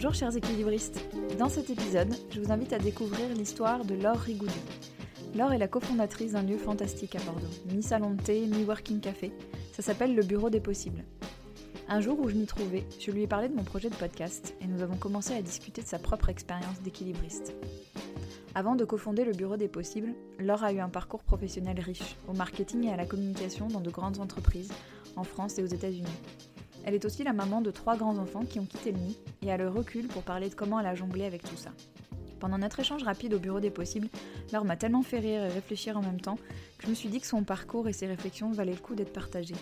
Bonjour chers équilibristes. Dans cet épisode, je vous invite à découvrir l'histoire de Laure Rigoudou. Laure est la cofondatrice d'un lieu fantastique à Bordeaux, mi-salon de thé, mi-working café. Ça s'appelle le Bureau des Possibles. Un jour où je m'y trouvais, je lui ai parlé de mon projet de podcast et nous avons commencé à discuter de sa propre expérience d'équilibriste. Avant de cofonder le Bureau des Possibles, Laure a eu un parcours professionnel riche, au marketing et à la communication dans de grandes entreprises, en France et aux États-Unis. Elle est aussi la maman de trois grands-enfants qui ont quitté le nid et a le recul pour parler de comment elle a jonglé avec tout ça. Pendant notre échange rapide au bureau des possibles, Laure m'a tellement fait rire et réfléchir en même temps que je me suis dit que son parcours et ses réflexions valaient le coup d'être partagés.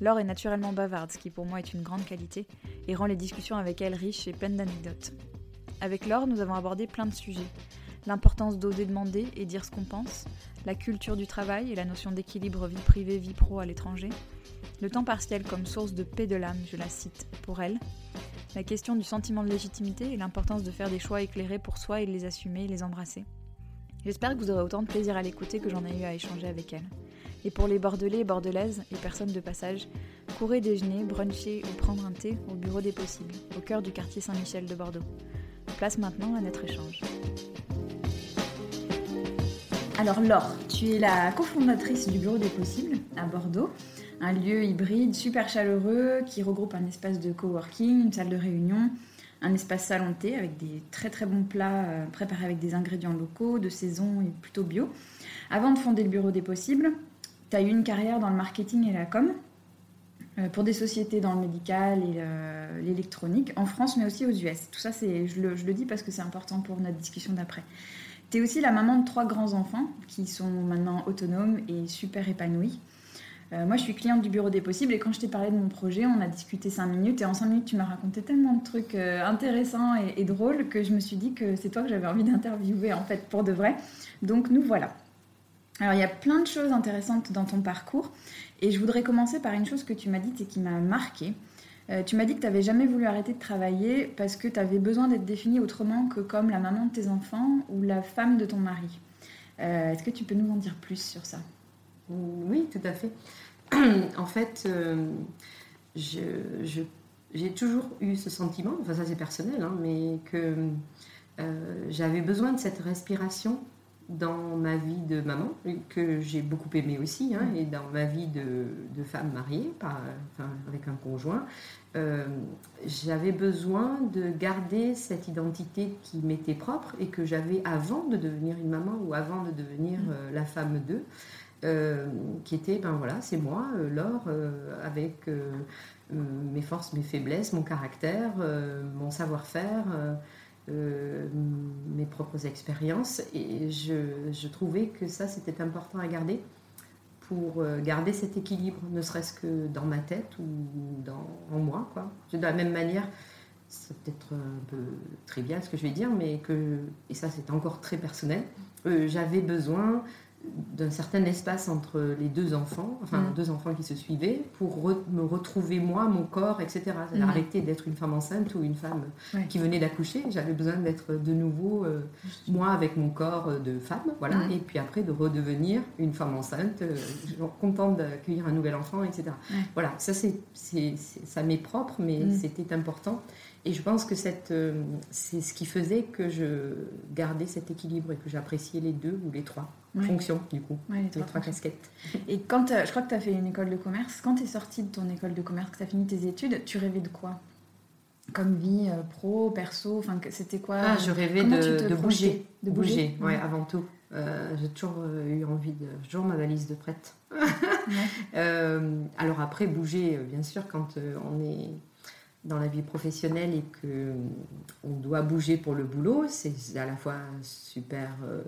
Laure est naturellement bavarde, ce qui pour moi est une grande qualité, et rend les discussions avec elle riches et pleines d'anecdotes. Avec Laure, nous avons abordé plein de sujets. L'importance d'oser demander et dire ce qu'on pense, la culture du travail et la notion d'équilibre vie privée, vie pro à l'étranger, le temps partiel comme source de paix de l'âme, je la cite, pour elle, la question du sentiment de légitimité et l'importance de faire des choix éclairés pour soi et de les assumer les embrasser. J'espère que vous aurez autant de plaisir à l'écouter que j'en ai eu à échanger avec elle. Et pour les Bordelais et Bordelaises et personnes de passage, courez déjeuner, bruncher ou prendre un thé au bureau des possibles, au cœur du quartier Saint-Michel de Bordeaux. Place maintenant à notre échange. Alors Laure, tu es la cofondatrice du bureau des possibles à Bordeaux un lieu hybride super chaleureux qui regroupe un espace de coworking, une salle de réunion, un espace salon avec des très très bons plats euh, préparés avec des ingrédients locaux, de saison et plutôt bio. Avant de fonder le bureau des possibles, tu as eu une carrière dans le marketing et la com euh, pour des sociétés dans le médical et euh, l'électronique en France mais aussi aux US. Tout ça, je, je le dis parce que c'est important pour notre discussion d'après. Tu es aussi la maman de trois grands-enfants qui sont maintenant autonomes et super épanouis. Euh, moi, je suis cliente du Bureau des Possibles et quand je t'ai parlé de mon projet, on a discuté 5 minutes et en 5 minutes, tu m'as raconté tellement de trucs euh, intéressants et, drôles que je me suis dit que c'est toi que j'avais envie d'interviewer en fait pour de vrai. Donc nous voilà. Alors il y a plein de choses intéressantes dans ton parcours et je voudrais commencer par une chose que tu m'as dite et qui m'a marqué. Euh, tu m'as dit que tu n'avais jamais voulu arrêter de travailler parce que tu avais besoin d'être définie autrement que comme la maman de tes enfants ou la femme de ton mari. Est-ce que tu peux nous en dire plus sur ça? Oui, tout à fait. en fait, euh, j'ai toujours eu ce sentiment, enfin ça c'est personnel, hein, mais que euh, j'avais besoin de cette respiration dans ma vie de maman, que j'ai beaucoup aimé aussi, hein, et dans ma vie de, femme mariée, avec un conjoint, euh, j'avais besoin de garder cette identité qui m'était propre et que j'avais avant de devenir une maman ou avant de devenir mm. la femme d'eux. Euh, qui était, ben voilà, c'est moi, euh, Laure, euh, avec mes forces, mes faiblesses, mon caractère, mon savoir-faire, mes propres expériences. Et je, trouvais que ça, c'était important à garder pour garder cet équilibre, ne serait-ce que dans ma tête ou dans, en moi. Quoi. De la même manière, c'est peut-être un peu trivial ce que je vais dire, mais que, et ça c'est encore très personnel, j'avais besoin d'un certain espace entre les deux enfants, enfin mm. deux enfants qui se suivaient, pour me retrouver moi, mon corps, etc. Mm. Arrêter d'être une femme enceinte ou une femme qui venait d'accoucher. J'avais besoin d'être de nouveau euh, moi avec mon corps euh, de femme, voilà. Mm. Et puis après de redevenir une femme enceinte, euh, contente d'accueillir un nouvel enfant, etc. Voilà, ça c'est ça m'est propre, mais c'était important. Et je pense que euh, c'est ce qui faisait que je gardais cet équilibre et que j'appréciais les deux ou les trois fonctions, du coup, les, trois, casquettes. Et quand je crois que tu as fait une école de commerce, quand tu es sortie de ton école de commerce, que tu as fini tes études, tu rêvais de quoi? Comme vie euh, pro, perso, enfin, c'était quoi? Ah, je rêvais de, bouger. De bouger, ouais, avant tout. Euh, j'ai toujours eu envie de. toujours ma valise de prête. alors après, bouger, bien sûr, quand on est dans la vie professionnelle et que euh, on doit bouger pour le boulot, c'est à la fois super euh,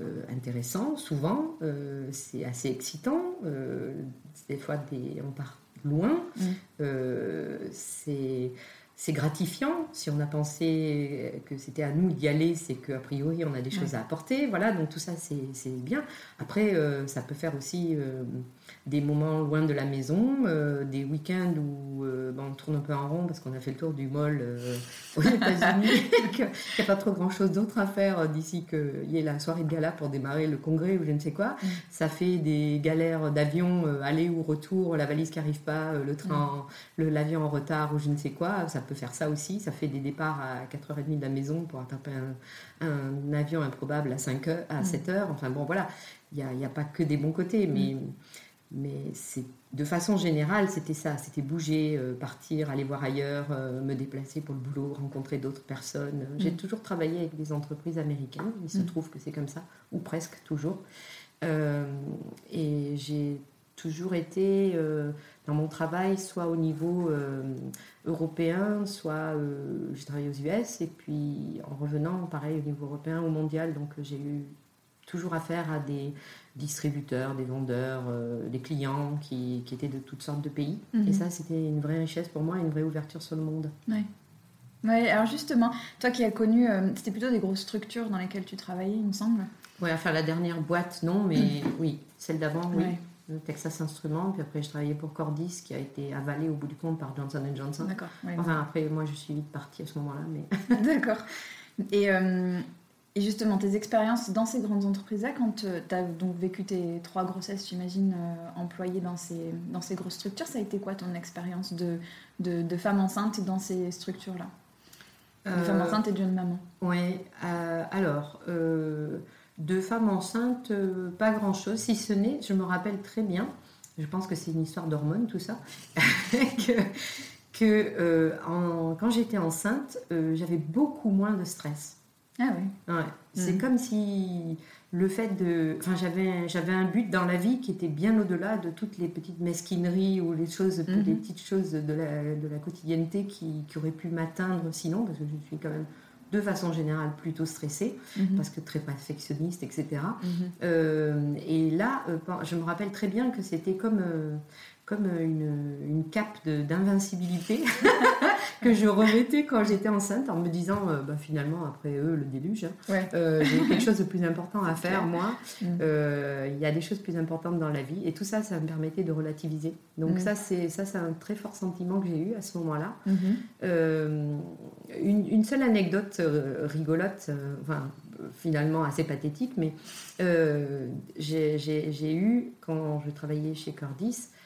euh, intéressant, souvent, c'est assez excitant, des fois des, on part loin, mmh. c'est c'est gratifiant. Si on a pensé que c'était à nous d'y aller, c'est qu'a priori on a des choses à apporter. Voilà, donc tout ça c'est bien. Après, ça peut faire aussi des moments loin de la maison, euh, des week-ends où euh, ben, on tourne un peu en rond parce qu'on a fait le tour du mall euh, aux États-Unis, qu'il n'y a pas trop grand-chose d'autre à faire d'ici qu'il y ait la soirée de gala pour démarrer le congrès ou je ne sais quoi. Mm. Ça fait des galères d'avion, aller ou retour, la valise qui n'arrive pas, le train, l'avion en retard ou je ne sais quoi. Ça peut faire ça aussi. Ça fait des départs à 4h30 de la maison pour attraper un, avion improbable à, 5 heures, à 7h. Enfin bon, voilà, il n'y a, a, pas que des bons côtés, mais, mais de façon générale, c'était ça, c'était bouger, euh, partir, aller voir ailleurs, euh, me déplacer pour le boulot, rencontrer d'autres personnes. J'ai mm. toujours travaillé avec des entreprises américaines, il se mm. trouve que c'est comme ça, ou presque toujours. Euh, et j'ai toujours été dans mon travail, soit au niveau européen, soit j'ai travaillé aux US, et puis en revenant, pareil, au niveau européen ou mondial, donc j'ai eu toujours affaire à des distributeurs, des vendeurs, euh, des clients qui, qui, étaient de toutes sortes de pays. Mhm. Et ça, c'était une vraie richesse pour moi, une vraie ouverture sur le monde. Oui. Ouais, alors justement, toi qui as connu, euh, c'était plutôt des grosses structures dans lesquelles tu travaillais, il me semble. Oui, enfin la dernière boîte, non, mais oui, celle d'avant, oui. Texas Instruments, puis après je travaillais pour Cordis qui a été avalé au bout du compte par Johnson Johnson. D'accord. enfin après moi je suis vite partie à ce moment-là, mais. D'accord. Et euh, et justement, tes expériences dans ces grandes entreprises-là, quand euh, tu as donc vécu tes trois grossesses, j'imagine, euh, employées dans ces, dans ces grosses structures, ça a été quoi ton expérience de, de, de, femme enceinte dans ces structures-là? De euh, femme enceinte et de jeune maman Oui, alors, de femme enceinte, pas grand-chose, si ce n'est, je me rappelle très bien, je pense que c'est une histoire d'hormones, tout ça, que, que en, quand j'étais enceinte, j'avais beaucoup moins de stress. Ah. C'est mm. comme si le fait de. Enfin, j'avais, j'avais un but dans la vie qui était bien au-delà de toutes les petites mesquineries ou les choses, les petites choses de la, de la quotidienneté qui, qui auraient pu m'atteindre sinon, parce que je suis quand même de façon générale plutôt stressée, mm-hmm. parce que très perfectionniste, etc. Euh, et là, euh, je me rappelle très bien que c'était comme. Euh, comme une, une cape d'invincibilité que je remettais quand j'étais enceinte en me disant euh, bah, finalement après eux le déluge hein. euh, j'ai quelque chose de plus important à faire moi mm. euh, il y a des choses plus importantes dans la vie et tout ça ça me permettait de relativiser donc mm. ça c'est ça c'est un très fort sentiment que j'ai eu à ce moment là mm-hmm. une, une, seule anecdote rigolote enfin finalement assez pathétique mais j'ai eu quand je travaillais chez Cordis euh,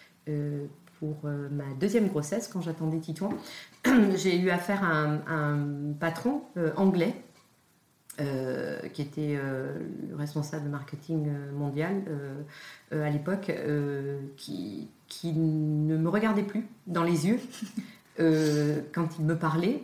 pour euh, ma deuxième grossesse, quand j'attendais Titouan, j'ai eu affaire à un, patron euh, anglais qui était le responsable marketing mondial à l'époque, qui, ne me regardait plus dans les yeux quand il me parlait.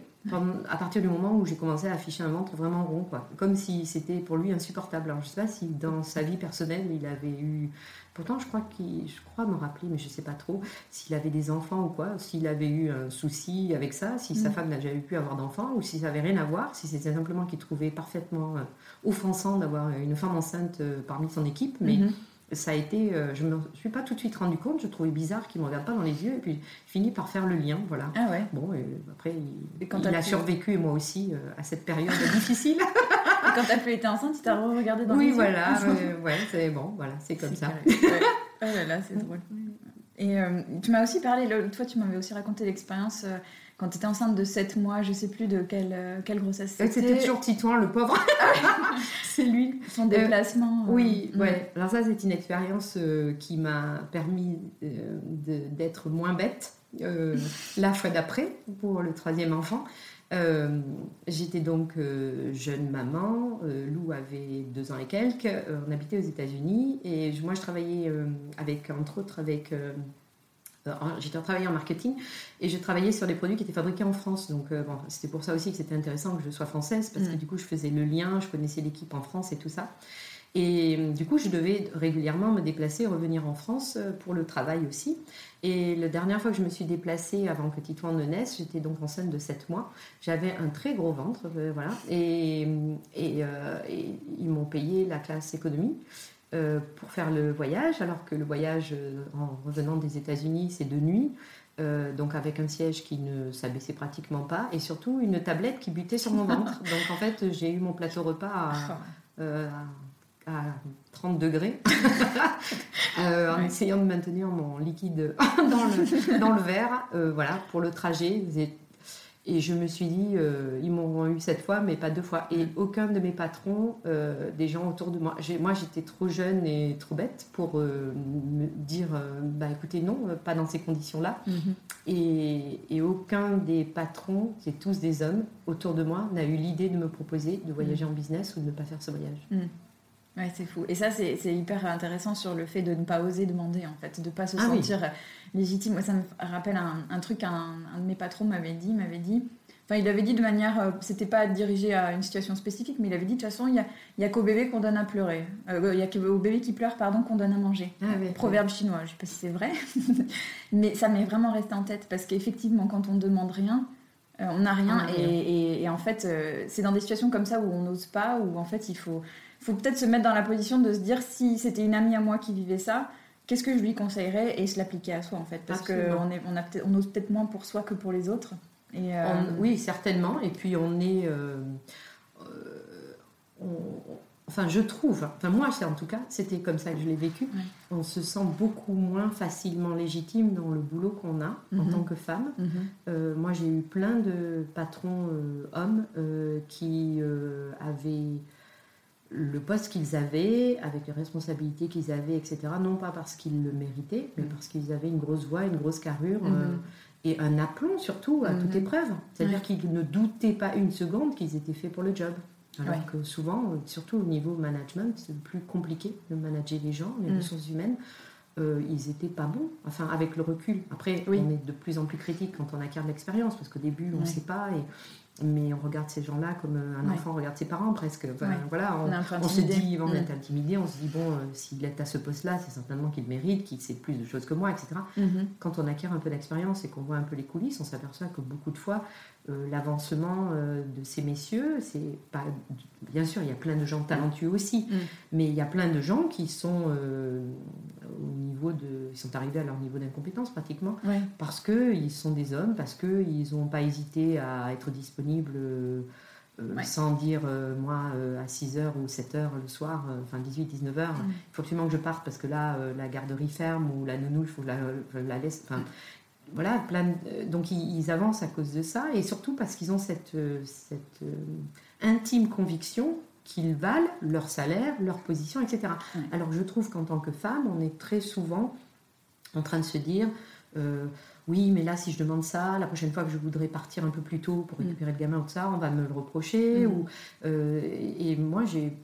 À partir du moment où j'ai commencé à afficher un ventre vraiment rond, quoi. comme si c'était pour lui insupportable. Alors je ne sais pas si dans sa vie personnelle il avait eu Pourtant, je crois, qu'il, je crois me rappeler, mais je ne sais pas trop, s'il avait des enfants ou quoi, s'il avait eu un souci avec ça, si sa mm. femme n'a jamais pu avoir d'enfants, ou si ça n'avait rien à voir, si c'était simplement qu'il trouvait parfaitement euh, offensant d'avoir une femme enceinte euh, parmi son équipe. Mais mm-hmm. Ça a été, euh, je ne me suis pas tout de suite rendu compte, je trouvais bizarre qu'il ne me regarde pas dans les yeux, et puis fini par faire le lien, voilà. Ah ouais. Bon, et après, il, quand il a survécu, et moi aussi, à cette période difficile. Et quand t'as pu être enceinte, tu t'as regardé dans oui, les yeux. Oui, voilà. ouais, c'est bon, voilà, c'est comme ça. Oh là là, c'est drôle. Et euh, tu m'as aussi parlé, toi, tu m'avais aussi raconté l'expérience euh, quand tu étais enceinte de 7 mois, je sais plus de quelle, euh, quelle grossesse c'était. C'était toujours Titouan, le pauvre. c'est lui. Son déplacement. oui, ouais. Alors, ça, c'est une expérience qui m'a permis d'être moins bête la fois d'après pour le troisième enfant. Euh, j'étais donc euh, jeune maman, euh, Lou avait deux ans et quelques, on habitait aux États-Unis et moi je travaillais avec, entre autres, avec. J'étais travaillé en marketing et je travaillais sur des produits qui étaient fabriqués en France. Donc bon, c'était pour ça aussi que c'était intéressant que je sois française parce que du coup je faisais le lien, je connaissais l'équipe en France et tout ça. Et euh, du coup, je devais régulièrement me déplacer et revenir en France euh, pour le travail aussi. Et la dernière fois que je me suis déplacée avant que Titouan ne naisse, j'étais donc enceinte de 7 mois. J'avais un très gros ventre, euh, voilà. Et, et, ils m'ont payé la classe économie. Pour faire le voyage, alors que le voyage en revenant des États-Unis, c'est de nuit, donc avec un siège qui ne s'abaissait pratiquement pas, et surtout une tablette qui butait sur mon ventre. donc en fait, j'ai eu mon plateau repas à, à à 30 degrés euh, en essayant de maintenir mon liquide dans le, dans le verre. Euh, voilà, pour le trajet. Et je me suis dit, euh, ils m'auront eu cette fois, mais pas deux fois. Et aucun de mes patrons, euh, des gens autour de moi, moi j'étais trop jeune et trop bête pour euh, me dire, bah écoutez, non, pas dans ces conditions-là. Mhm. et, et, aucun des patrons, c'est tous des hommes, autour de moi, n'a eu l'idée de me proposer de voyager mhm. en business ou de ne pas faire ce voyage. Mhm. Ouais, c'est fou. Et ça, c'est hyper intéressant sur le fait de ne pas oser demander, en fait, de ne pas se ah sentir légitime. Moi, ça me rappelle un, truc qu'un un de mes patrons m'avait dit, m'avait dit, enfin, il avait dit de manière, euh, c'était pas dirigé à une situation spécifique, mais il avait dit, de toute façon, il n'y a, y a qu'au bébé qu'on donne à pleurer. Euh, il y a qu'au bébé qui pleure, pardon, qu'on donne à manger. Ah Proverbe chinois, je sais pas si c'est vrai, mais ça m'est vraiment resté en tête, parce qu'effectivement, quand on ne demande rien, euh, on n'a rien, et, et, en fait, c'est dans des situations comme ça où on n'ose pas, où en fait, il faut faut peut-être se mettre dans la position de se dire si c'était une amie à moi qui vivait ça, qu'est-ce que je lui conseillerais et se l'appliquer à soi en fait. Parce qu'on on, on, on ose peut-être moins pour soi que pour les autres. Et, euh, oui, certainement. Et puis on est. Euh, euh, enfin, je trouve, enfin moi en tout cas, c'était comme ça que je l'ai vécu. On se sent beaucoup moins facilement légitime dans le boulot qu'on a en mhm. tant que femme. Mhm. moi, j'ai eu plein de patrons hommes qui avaient le poste qu'ils avaient, avec les responsabilités qu'ils avaient, etc. Non pas parce qu'ils le méritaient, mais mm. parce qu'ils avaient une grosse voix, une grosse carrure mm-hmm. euh, et un aplomb surtout à toute mm-hmm. épreuve. C'est-à-dire qu'ils ne doutaient pas une seconde qu'ils étaient faits pour le job. Alors que souvent, surtout au niveau management, c'est plus compliqué de manager les gens, les mm. ressources humaines. Euh, ils n'étaient pas bons, enfin avec le recul. Après, on est de plus en plus critique quand on acquiert de l'expérience, parce qu'au début, on ne sait pas. Et mais on regarde ces gens-là comme un enfant regarde ses parents presque. Voilà, on, se dit, on est intimidé, on se dit bon, euh, s'il est à ce poste-là, c'est certainement qu'il mérite, qu'il sait plus de choses que moi, etc. Mm-hmm. Quand on acquiert un peu d'expérience et qu'on voit un peu les coulisses, on s'aperçoit que beaucoup de fois, euh, l'avancement euh, de ces messieurs, c'est pas. Bien sûr, il y a plein de gens talentueux aussi, mm. mais il y a plein de gens qui sont au niveau de. Ils sont arrivés à leur niveau d'incompétence pratiquement, parce qu'ils sont des hommes, parce qu'ils n'ont pas hésité à être disponibles. Euh, sans dire moi à 6h ou 7h le soir, enfin 18-19h, il faut absolument que je parte parce que là la garderie ferme ou la nounou, il faut que je la laisse. Voilà, plein donc ils, avancent à cause de ça et surtout parce qu'ils ont cette, cette intime conviction qu'ils valent leur salaire, leur position, etc. Alors je trouve qu'en tant que femme, on est très souvent en train de se dire euh, oui, mais là, si je demande ça, la prochaine fois que je voudrais partir un peu plus tôt pour récupérer le gamin ou ça, on va me le reprocher. Mm. Ou, euh, et moi, j'ai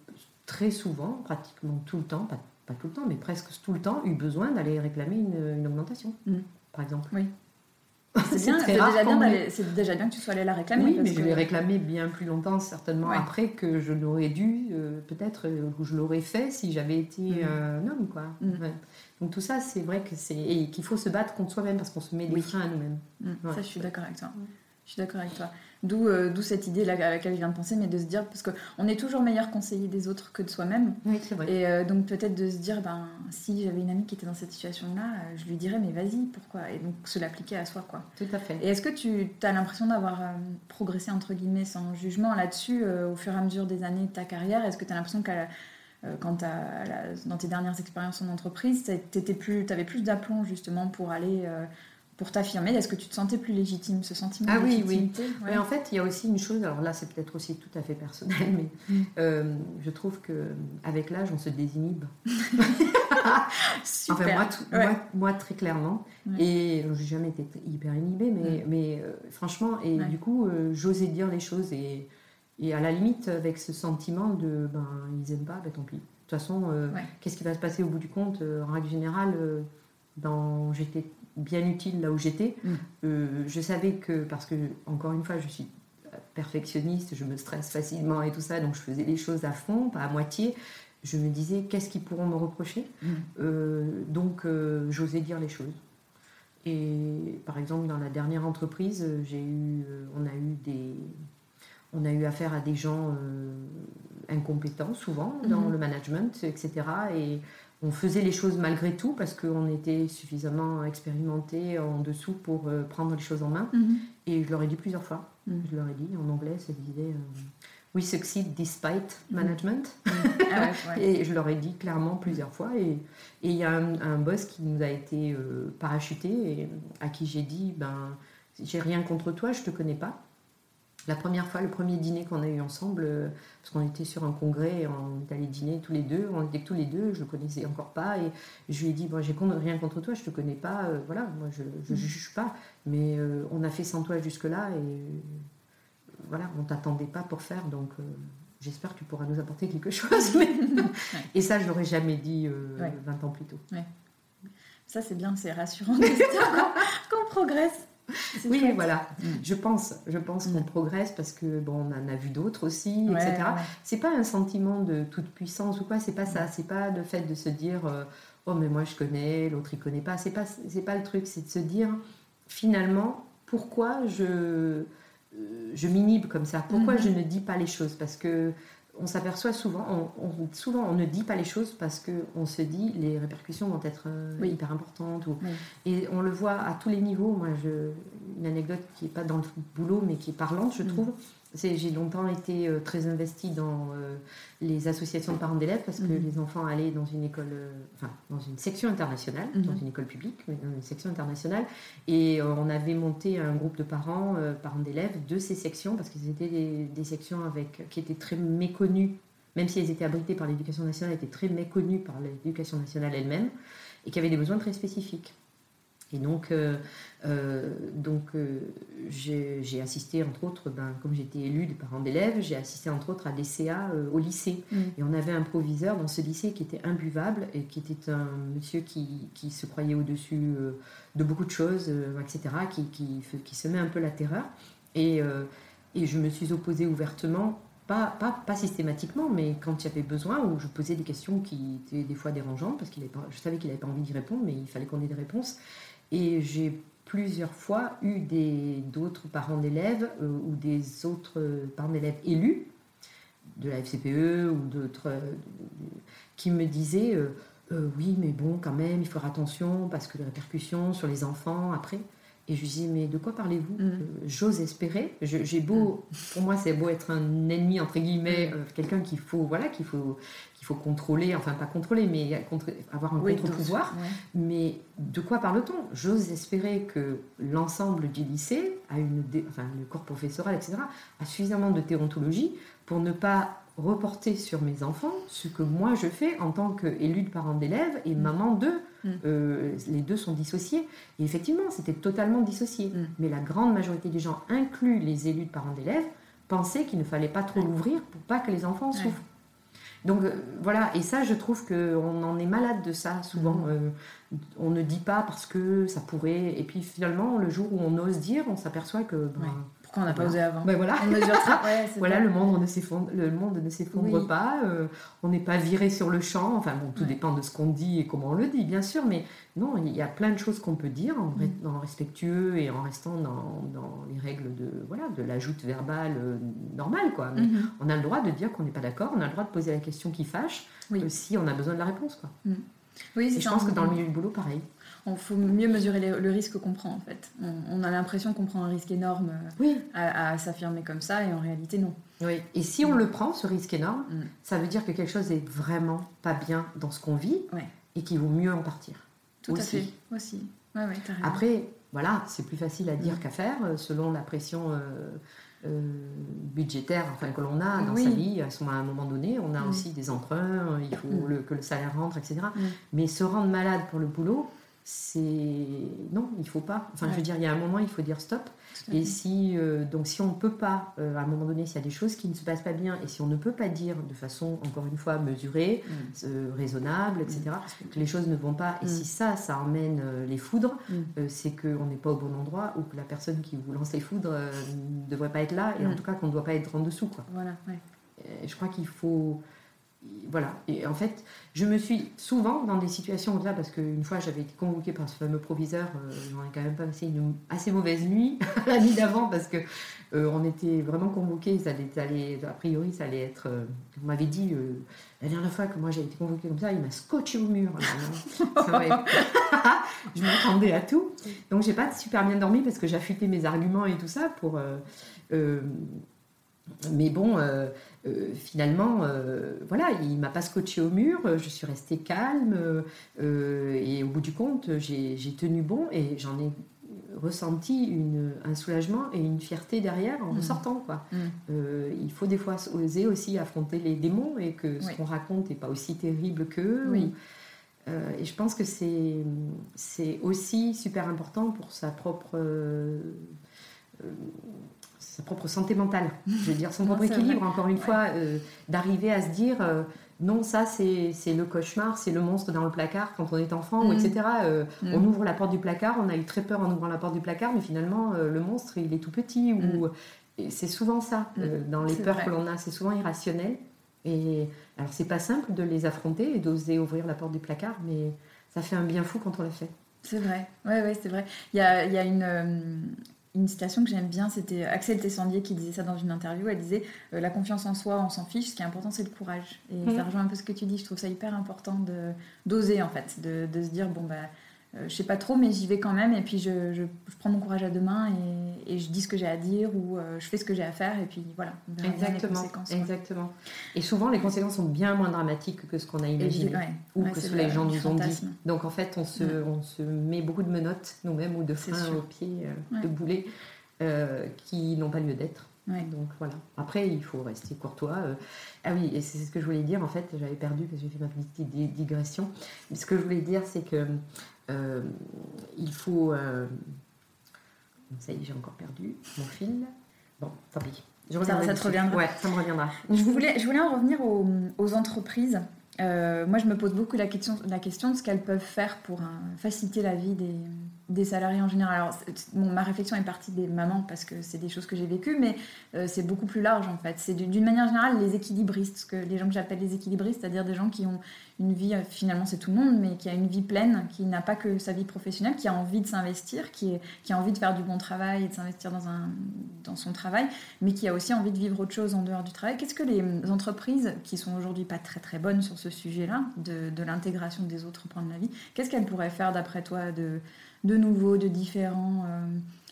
très souvent, pratiquement tout le temps, pas, tout le temps, mais presque tout le temps, eu besoin d'aller réclamer une, augmentation, mm. Par exemple. Oui. C'est déjà, déjà, bien que tu sois allé la réclamer. Oui, mais je l'ai réclamé bien plus longtemps, certainement après que je l'aurais dû, euh, peut-être, euh, ou je l'aurais fait si j'avais été mm. un homme, quoi. Mm. Donc tout ça, c'est vrai que c'est. Et qu'il faut se battre contre soi-même parce qu'on se met des freins à nous-mêmes. Mm. Ça, je suis d'accord avec toi. Je suis d'accord avec toi. Euh, d'où cette idée là à laquelle je viens de penser, mais de se dire, parce qu'on est toujours meilleur conseiller des autres que de soi-même. Oui, c'est vrai. Et euh, donc peut-être de se dire, ben, si j'avais une amie qui était dans cette situation-là, euh, je lui dirais, mais vas-y, pourquoi? Et donc se l'appliquer à soi, quoi. Tout à fait. Et est-ce que tu as l'impression d'avoir progressé, entre guillemets, sans jugement là-dessus, au fur et à mesure des années de ta carrière? Est-ce que tu as l'impression que quand dans tes dernières expériences en entreprise, tu avais plus d'aplomb justement pour aller pour t'affirmer Est-ce que tu te sentais plus légitime, ce sentiment ah, de oui, oui. Mais en fait, il y a aussi une chose, alors là c'est peut-être aussi tout à fait personnel, mais mm. euh, je trouve qu'avec l'âge, on se désinhibe. Super. Enfin, moi, moi, très clairement. Et je n'ai jamais été hyper inhibée, mais, mais euh, franchement, et du coup, euh, j'osais dire les choses. Et, et à la limite, avec ce sentiment de, ben, ils n'aiment pas, ben tant pis. De toute façon, qu'est-ce qui va se passer au bout du compte? En règle générale, dans, j'étais bien utile là où j'étais. Mm. Euh, je savais que, parce que, encore une fois, je suis perfectionniste, je me stresse facilement et tout ça, donc je faisais les choses à fond, pas à moitié. Je me disais, qu'est-ce qu'ils pourront me reprocher? Mm. euh, Donc, euh, j'osais dire les choses. Et par exemple, dans la dernière entreprise, j'ai eu, on a eu des, on a eu affaire à des gens incompétents souvent dans mm. le management, etc. Et on faisait les choses malgré tout parce qu'on était suffisamment expérimenté en dessous pour euh, prendre les choses en main. Mhm. Et je leur ai dit plusieurs fois. Mhm. Je leur ai dit en anglais, ça disait euh, We succeed despite mhm. management. Ah et je leur ai dit clairement plusieurs fois. Et il y a un, boss qui nous a été euh, parachuté et à qui j'ai dit ben, J'ai rien contre toi, je te connais pas. La première fois, le premier dîner qu'on a eu ensemble, euh, parce qu'on était sur un congrès, on est allé dîner tous les deux, on était tous les deux, je le connaissais encore pas, et je lui ai dit, bon, j'ai rien contre toi, je te connais pas, euh, voilà, moi je ne mm. juge pas, mais euh, on a fait sans toi jusque-là, et voilà, on t'attendait pas pour faire, donc j'espère que tu pourras nous apporter quelque chose. Et ça, je l'aurais jamais dit 20 ans plus tôt. Ça, c'est bien, c'est rassurant qu'on progresse. Oui, voilà. Mm. Je pense, je pense qu'on mm. progresse parce que bon, on en a vu d'autres aussi, etc. C'est pas un sentiment de toute puissance ou quoi. C'est pas ça. Mm. C'est pas le fait de se dire euh, oh mais moi je connais, l'autre il connaît pas. C'est pas c'est pas le truc. C'est de se dire finalement pourquoi je euh, je m'inhibe comme ça? Pourquoi mm-hmm. je ne dis pas les choses? Parce que on s'aperçoit souvent, on, souvent on ne dit pas les choses parce qu'on se dit les répercussions vont être euh, hyper importantes. Et on le voit à tous les niveaux. Moi, je, une anecdote qui n'est pas dans le boulot mais qui est parlante, je mm. trouve. J'ai longtemps été euh, très investie dans euh, les associations de parents d'élèves parce que mm. les enfants allaient dans une école, enfin dans une section internationale, mm-hmm. dans une école publique, mais dans une section internationale. Et on avait monté un groupe de parents, parents d'élèves de ces sections parce qu'ils étaient des, des, sections avec, qui étaient très méconnues, même si elles étaient abritées par l'éducation nationale, étaient très méconnues par l'éducation nationale elle-même et qui avaient des besoins très spécifiques. Et donc, euh, euh, donc euh, j'ai assisté, entre autres, ben, comme j'étais élue des parents d'élèves, j'ai assisté, entre autres, à des CA au lycée. Mm. Et on avait un proviseur dans ce lycée qui était imbuvable et qui était un monsieur qui, qui se croyait au-dessus de beaucoup de choses, etc., qui, qui, qui, semait un peu la terreur. Et, et je me suis opposée ouvertement pas, pas, pas, systématiquement, mais quand il y avait besoin, où je posais des questions qui étaient des fois dérangeantes, parce que je savais qu'il n'avait pas envie d'y répondre, mais il fallait qu'on ait des réponses. Et j'ai plusieurs fois eu d'autres parents d'élèves euh, ou des autres parents d'élèves élus de la FCPE ou d'autres euh, qui me disaient euh, oui mais bon quand même il faut faire attention parce que les répercussions sur les enfants après et je lui dis, mais de quoi parlez-vous mm. J'ose espérer. J'ai beau, mm. pour moi, c'est beau être un ennemi, entre guillemets, quelqu'un qu'il faut, voilà, qu'il faut, faut contrôler, enfin pas contrôler, mais avoir un contre-pouvoir. Mais de quoi parle-t-on? J'ose espérer que l'ensemble du lycée, a une, enfin le corps professoral, etc., a suffisamment de déontologie pour ne pas reporter sur mes enfants ce que moi je fais en tant qu'élu de parent d'élèves et maman d'eux. Euh, les deux sont dissociés. Et effectivement, c'était totalement dissocié. Mais la grande majorité des gens, inclus les élus de parents d'élèves, pensaient qu'il ne fallait pas trop l'ouvrir pour pas que les enfants souffrent. Donc euh, voilà, et ça, je trouve qu'on en est malade de ça souvent. Mm. Euh, on ne dit pas parce que ça pourrait. Et puis finalement, le jour où on ose dire, on s'aperçoit que. Ben, Pourquoi on n'a pas osé avant ben voilà. voilà, le monde ne s'effondre, le monde ne s'effondre pas. Euh, on n'est pas viré sur le champ. Enfin bon, tout dépend de ce qu'on dit et comment on le dit, bien sûr. Mais non, il y a plein de choses qu'on peut dire en, mm. respectueux et en restant dans, les règles de voilà de l'ajoute verbale normale, quoi. Mais mm-hmm. on a le droit de dire qu'on n'est pas d'accord. On a le droit de poser la question qui fâche si on a besoin de la réponse, quoi. Mm. Oui, je pense que dans le milieu du boulot, pareil. Il faut mieux mesurer le risque qu'on prend en fait. On, a l'impression qu'on prend un risque énorme euh, à, s'affirmer comme ça et en réalité non. Oui. Et si on le prend, ce risque énorme, mm. ça veut dire que quelque chose est vraiment pas bien dans ce qu'on vit et qu'il vaut mieux en partir. Tout à fait. Aussi. Après, voilà, c'est plus facile à dire mm. qu'à faire euh, selon la pression. Euh, budgétaire enfin, que l'on a dans sa vie à, un moment donné. On a aussi des emprunts, il faut mm. que le salaire rentre, etc. Mais se rendre malade pour le boulot, c'est non, il faut pas. Enfin, je veux dire, il y a un moment, il faut dire stop. Et si euh, donc si on ne peut pas, euh, à un moment donné, s'il y a des choses qui ne se passent pas bien, et si on ne peut pas dire de façon encore une fois mesurée, mm. euh, raisonnable, etc., mm. que les choses ne vont pas, et mm. si ça, ça emmène les foudres, c'est qu'on n'est pas au bon endroit ou que la personne qui vous lance les foudres ne devrait pas être là, et en tout cas qu'on ne doit pas être en dessous, quoi. Voilà. je crois qu'il faut voilà. Et en fait, je me suis souvent dans des situations là, parce qu'une fois j'avais été convoquée par ce fameux proviseur, euh, j'en ai quand même pas passé une assez mauvaise nuit la nuit d'avant parce que euh, on était vraiment convoqués, ça allait, a priori ça allait être, euh, on m'avait dit la dernière fois que moi j'ai été convoquée comme ça, il m'a scotché au mur. je m'attendais à tout, donc j'ai pas super bien dormi parce que j'affûtais mes arguments et tout ça pour mais bon, euh, euh, finalement, euh, voilà, il m'a pas scotché au mur, je suis restée calme et au bout du compte, j'ai tenu bon et j'en ai ressenti une, un soulagement et une fierté derrière en Mm. sortant. Quoi. Mm. Euh, il faut des fois oser aussi affronter les démons et que ce Oui. qu'on raconte n'est pas aussi terrible qu'eux. Oui. et je pense que c'est aussi super important pour sa propre sa propre santé mentale. Je veux dire son Non, propre équilibre. vrai. Encore une Ouais. fois, euh, d'arriver à se dire euh, non, ça c'est le cauchemar, c'est le monstre dans le placard quand on est enfant, ou Mm. etc. Euh, Mm. On ouvre la porte du placard, on a eu très peur en ouvrant la porte du placard, mais finalement le monstre il est tout petit. Ou et c'est souvent ça Mm. dans les peurs vrai. que l'on a, c'est souvent irrationnel. Et alors c'est pas simple de les affronter et d'oser ouvrir la porte du placard, mais ça fait un bien fou quand on l'a fait. C'est vrai, ouais, ouais, c'est vrai. Il y a, y a une, une citation que j'aime bien, c'était Axel Tessandier qui disait ça dans une interview. Elle disait euh, La confiance en soi, on s'en fiche, ce qui est important, c'est le courage. Et Mhm. ça rejoint un peu ce que tu dis. Je trouve ça hyper important de- d'oser, en fait, de, de se dire Bon, bah, euh, je sais pas trop, mais j'y vais quand même, et puis je, je- je prends mon courage à deux mains et, et je dis ce que j'ai à dire, ou euh, je fais ce que j'ai à faire, et puis voilà, on verra bien les Exactement, conséquences. exactement. Et souvent les conséquences sont bien moins dramatiques que ce qu'on a imaginé. ouais, ou ouais, que ce que les le- gens nous ont dit. Donc en fait, on se, on se met beaucoup de menottes nous-mêmes ou de freins aux pieds, euh, de boulets euh, qui n'ont pas lieu d'être. Ouais. Donc voilà. Après, il faut rester courtois. euh. Ah oui, et c'est ce que je voulais dire. En fait, j'avais perdu parce que j'ai fait ma petite di- digression. Mais ce que je voulais dire, c'est que euh, il faut. euh, Ça y est, j'ai encore perdu mon fil. Bon, tant pis. Je Ça- ça te reviendra. Ouais, ça me reviendra. Je voulais, je voulais en revenir aux, aux entreprises. Euh, moi, je me pose beaucoup la question, la question de ce qu'elles peuvent faire pour faciliter la vie des, des salariés en général. Alors, ma réflexion est partie des mamans parce que c'est des choses que j'ai vécues, mais euh, c'est beaucoup plus large en fait. C'est d'une manière générale les équilibristes, que les gens que j'appelle les équilibristes, c'est-à-dire des gens qui ont une vie, euh, finalement c'est tout le monde, mais qui a une vie pleine, qui n'a pas que sa vie professionnelle, qui a envie de s'investir, qui, a envie de faire du bon travail et de s'investir dans, dans son travail, mais qui a aussi envie de vivre autre chose en dehors du travail. Qu'est-ce que les entreprises, qui sont aujourd'hui pas très très bonnes sur ce sujet-là, de, de l'intégration des autres points de la vie, qu'est-ce qu'elles pourraient faire d'après toi de, de nouveau, de différent, euh,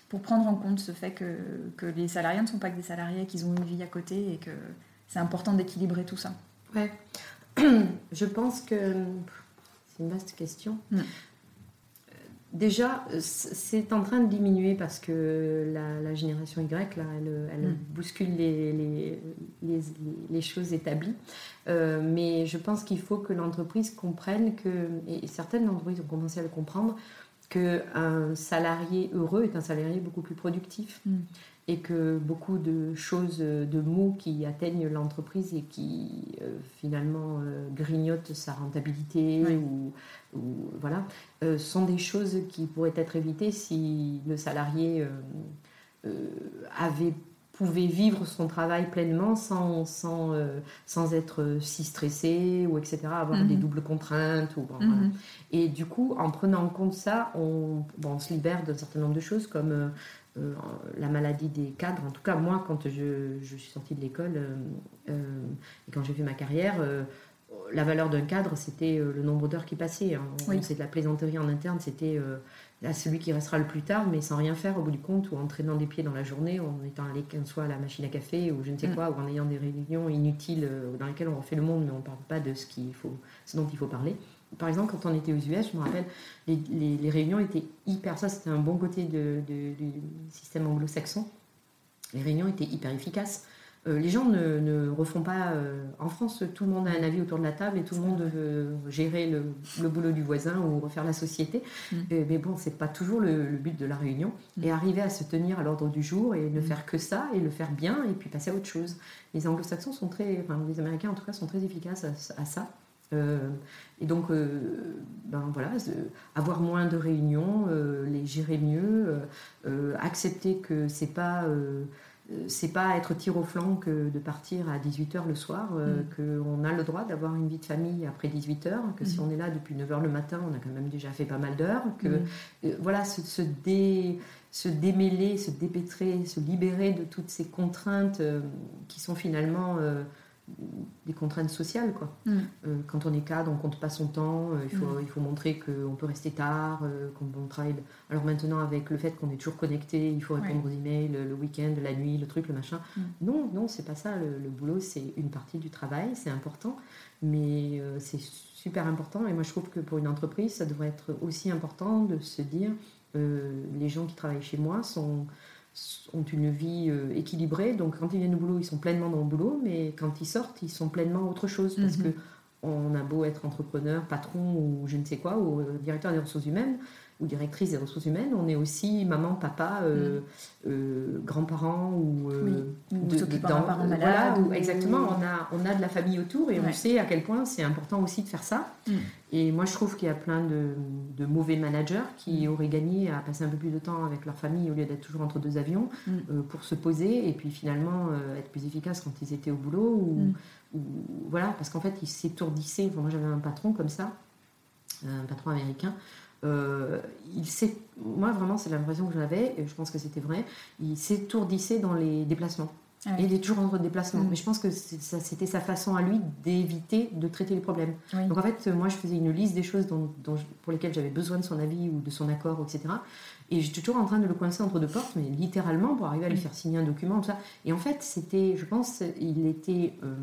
pour prendre en compte ce fait que, que les salariés ne sont pas que des salariés, qu'ils ont une vie à côté et que c'est important d'équilibrer tout ça Ouais. Je pense que c'est une vaste question. Mm. Euh, Déjà, c'est en train de diminuer parce que la, la génération Y, là, elle, elle Mm. bouscule les, les, les, les choses établies. Euh, mais je pense qu'il faut que l'entreprise comprenne que, et certaines entreprises ont commencé à le comprendre, qu'un salarié heureux est un salarié beaucoup plus productif. Mm. Et que beaucoup de choses, de mots qui atteignent l'entreprise et qui euh, finalement euh, grignotent sa rentabilité Oui. ou, ou- voilà, euh, sont des choses qui pourraient être évitées si le salarié avait pouvait vivre son travail pleinement sans, sans, euh, sans être si stressé ou etc., avoir Mhm. des doubles contraintes. Ou, bon, voilà. Mhm. Et du coup, en prenant en compte ça, on, bon, on se libère d'un certain nombre de choses comme euh, euh, la maladie des cadres. En tout cas, moi, quand je, je suis sortie de l'école et quand j'ai fait ma carrière, la valeur d'un cadre, c'était le nombre d'heures qui passaient. hein. Oui. C'est de la plaisanterie en interne, c'était euh, là, celui qui restera le plus tard, mais sans rien faire au bout du compte, ou en traînant des pieds dans la journée, ou en étant allé qu'un soit à la machine à café, ou je ne sais Mm. quoi, ou en ayant des réunions inutiles euh, dans lesquelles on refait le monde, mais on ne parle pas de ce, qu'il faut, ce dont il faut parler. Par exemple, quand on était aux US, je me rappelle, les, les- les réunions étaient hyper. Ça, c'était un bon côté de- de- du système anglo-saxon. Les réunions étaient hyper efficaces. Euh, les gens ne, ne refont pas. euh, en France, tout le monde a un avis autour de la table et tout le monde veut gérer le, le boulot du voisin ou refaire la société. Mm. Euh, mais bon, c'est pas toujours le, le but de la réunion. Mm. Et arriver à se tenir à l'ordre du jour et ne Mm. faire que ça et le faire bien et puis passer à autre chose. Les anglo-saxons sont très. Enfin, les américains en tout cas sont très efficaces à, à ça. Euh, et donc, euh, ben voilà, euh, avoir moins de réunions, les gérer mieux, accepter que c'est pas c'est pas être tir au flanc que de partir à 18h le soir, euh, Mm. qu'on a le droit d'avoir une vie de famille après 18h, que si Mm. on est là depuis 9h le matin, on a quand même déjà fait pas mal d'heures, que Mhm. euh, voilà, se, se, dé- se démêler, se dépêtrer, se libérer de toutes ces contraintes euh, qui sont finalement euh, des contraintes sociales. Quoi. Mm. Euh, quand on est cadre, on compte pas son temps, euh, il, faut, Mm. il faut montrer qu'on peut rester tard, euh, qu'on on travaille. Alors maintenant, avec le fait qu'on est toujours connecté, il faut répondre aux emails le, week-end, la nuit, le truc, le machin. Mm. Non, non, c'est pas ça. Le, le boulot, c'est une partie du travail, c'est important, mais c'est super important. Et moi, je trouve que pour une entreprise, ça devrait être aussi important de se dire les gens qui travaillent chez moi sont, ont une vie équilibrée. Donc quand ils viennent au boulot, ils sont pleinement dans le boulot, mais quand ils sortent, ils sont pleinement autre chose. Parce que on a beau être entrepreneur, patron ou je ne sais quoi, ou directeur des ressources humaines, ou directrice des ressources humaines, on est aussi maman, papa, euh, mm. euh, grands-parents ou, euh, de, parents malades. exactement, on a, on a de la famille autour et on sait à quel point c'est important aussi de faire ça. Mm. Et moi, je trouve qu'il y a plein de, mauvais managers qui mm. auraient gagné à passer un peu plus de temps avec leur famille au lieu d'être toujours entre deux avions pour se poser et puis finalement être plus efficaces quand ils étaient au boulot. Ou, voilà, parce qu'en fait, ils s'étourdissaient. moi, j'avais un patron comme ça, un patron américain. Euh, il sait, moi vraiment c'est l'impression que j'avais, et je pense que c'était vrai, il s'étourdissait dans les déplacements. Ah il est toujours en déplacement. Mm. Mais je pense que c'était sa façon à lui d'éviter de traiter les problèmes. Donc en fait, moi je faisais une liste des choses dont, pour lesquelles j'avais besoin de son avis ou de son accord, etc. Et j'étais toujours en train de le coincer entre deux portes, mais littéralement pour arriver à lui faire signer un document, tout ça. Et en fait, c'était, je pense, il était. Euh,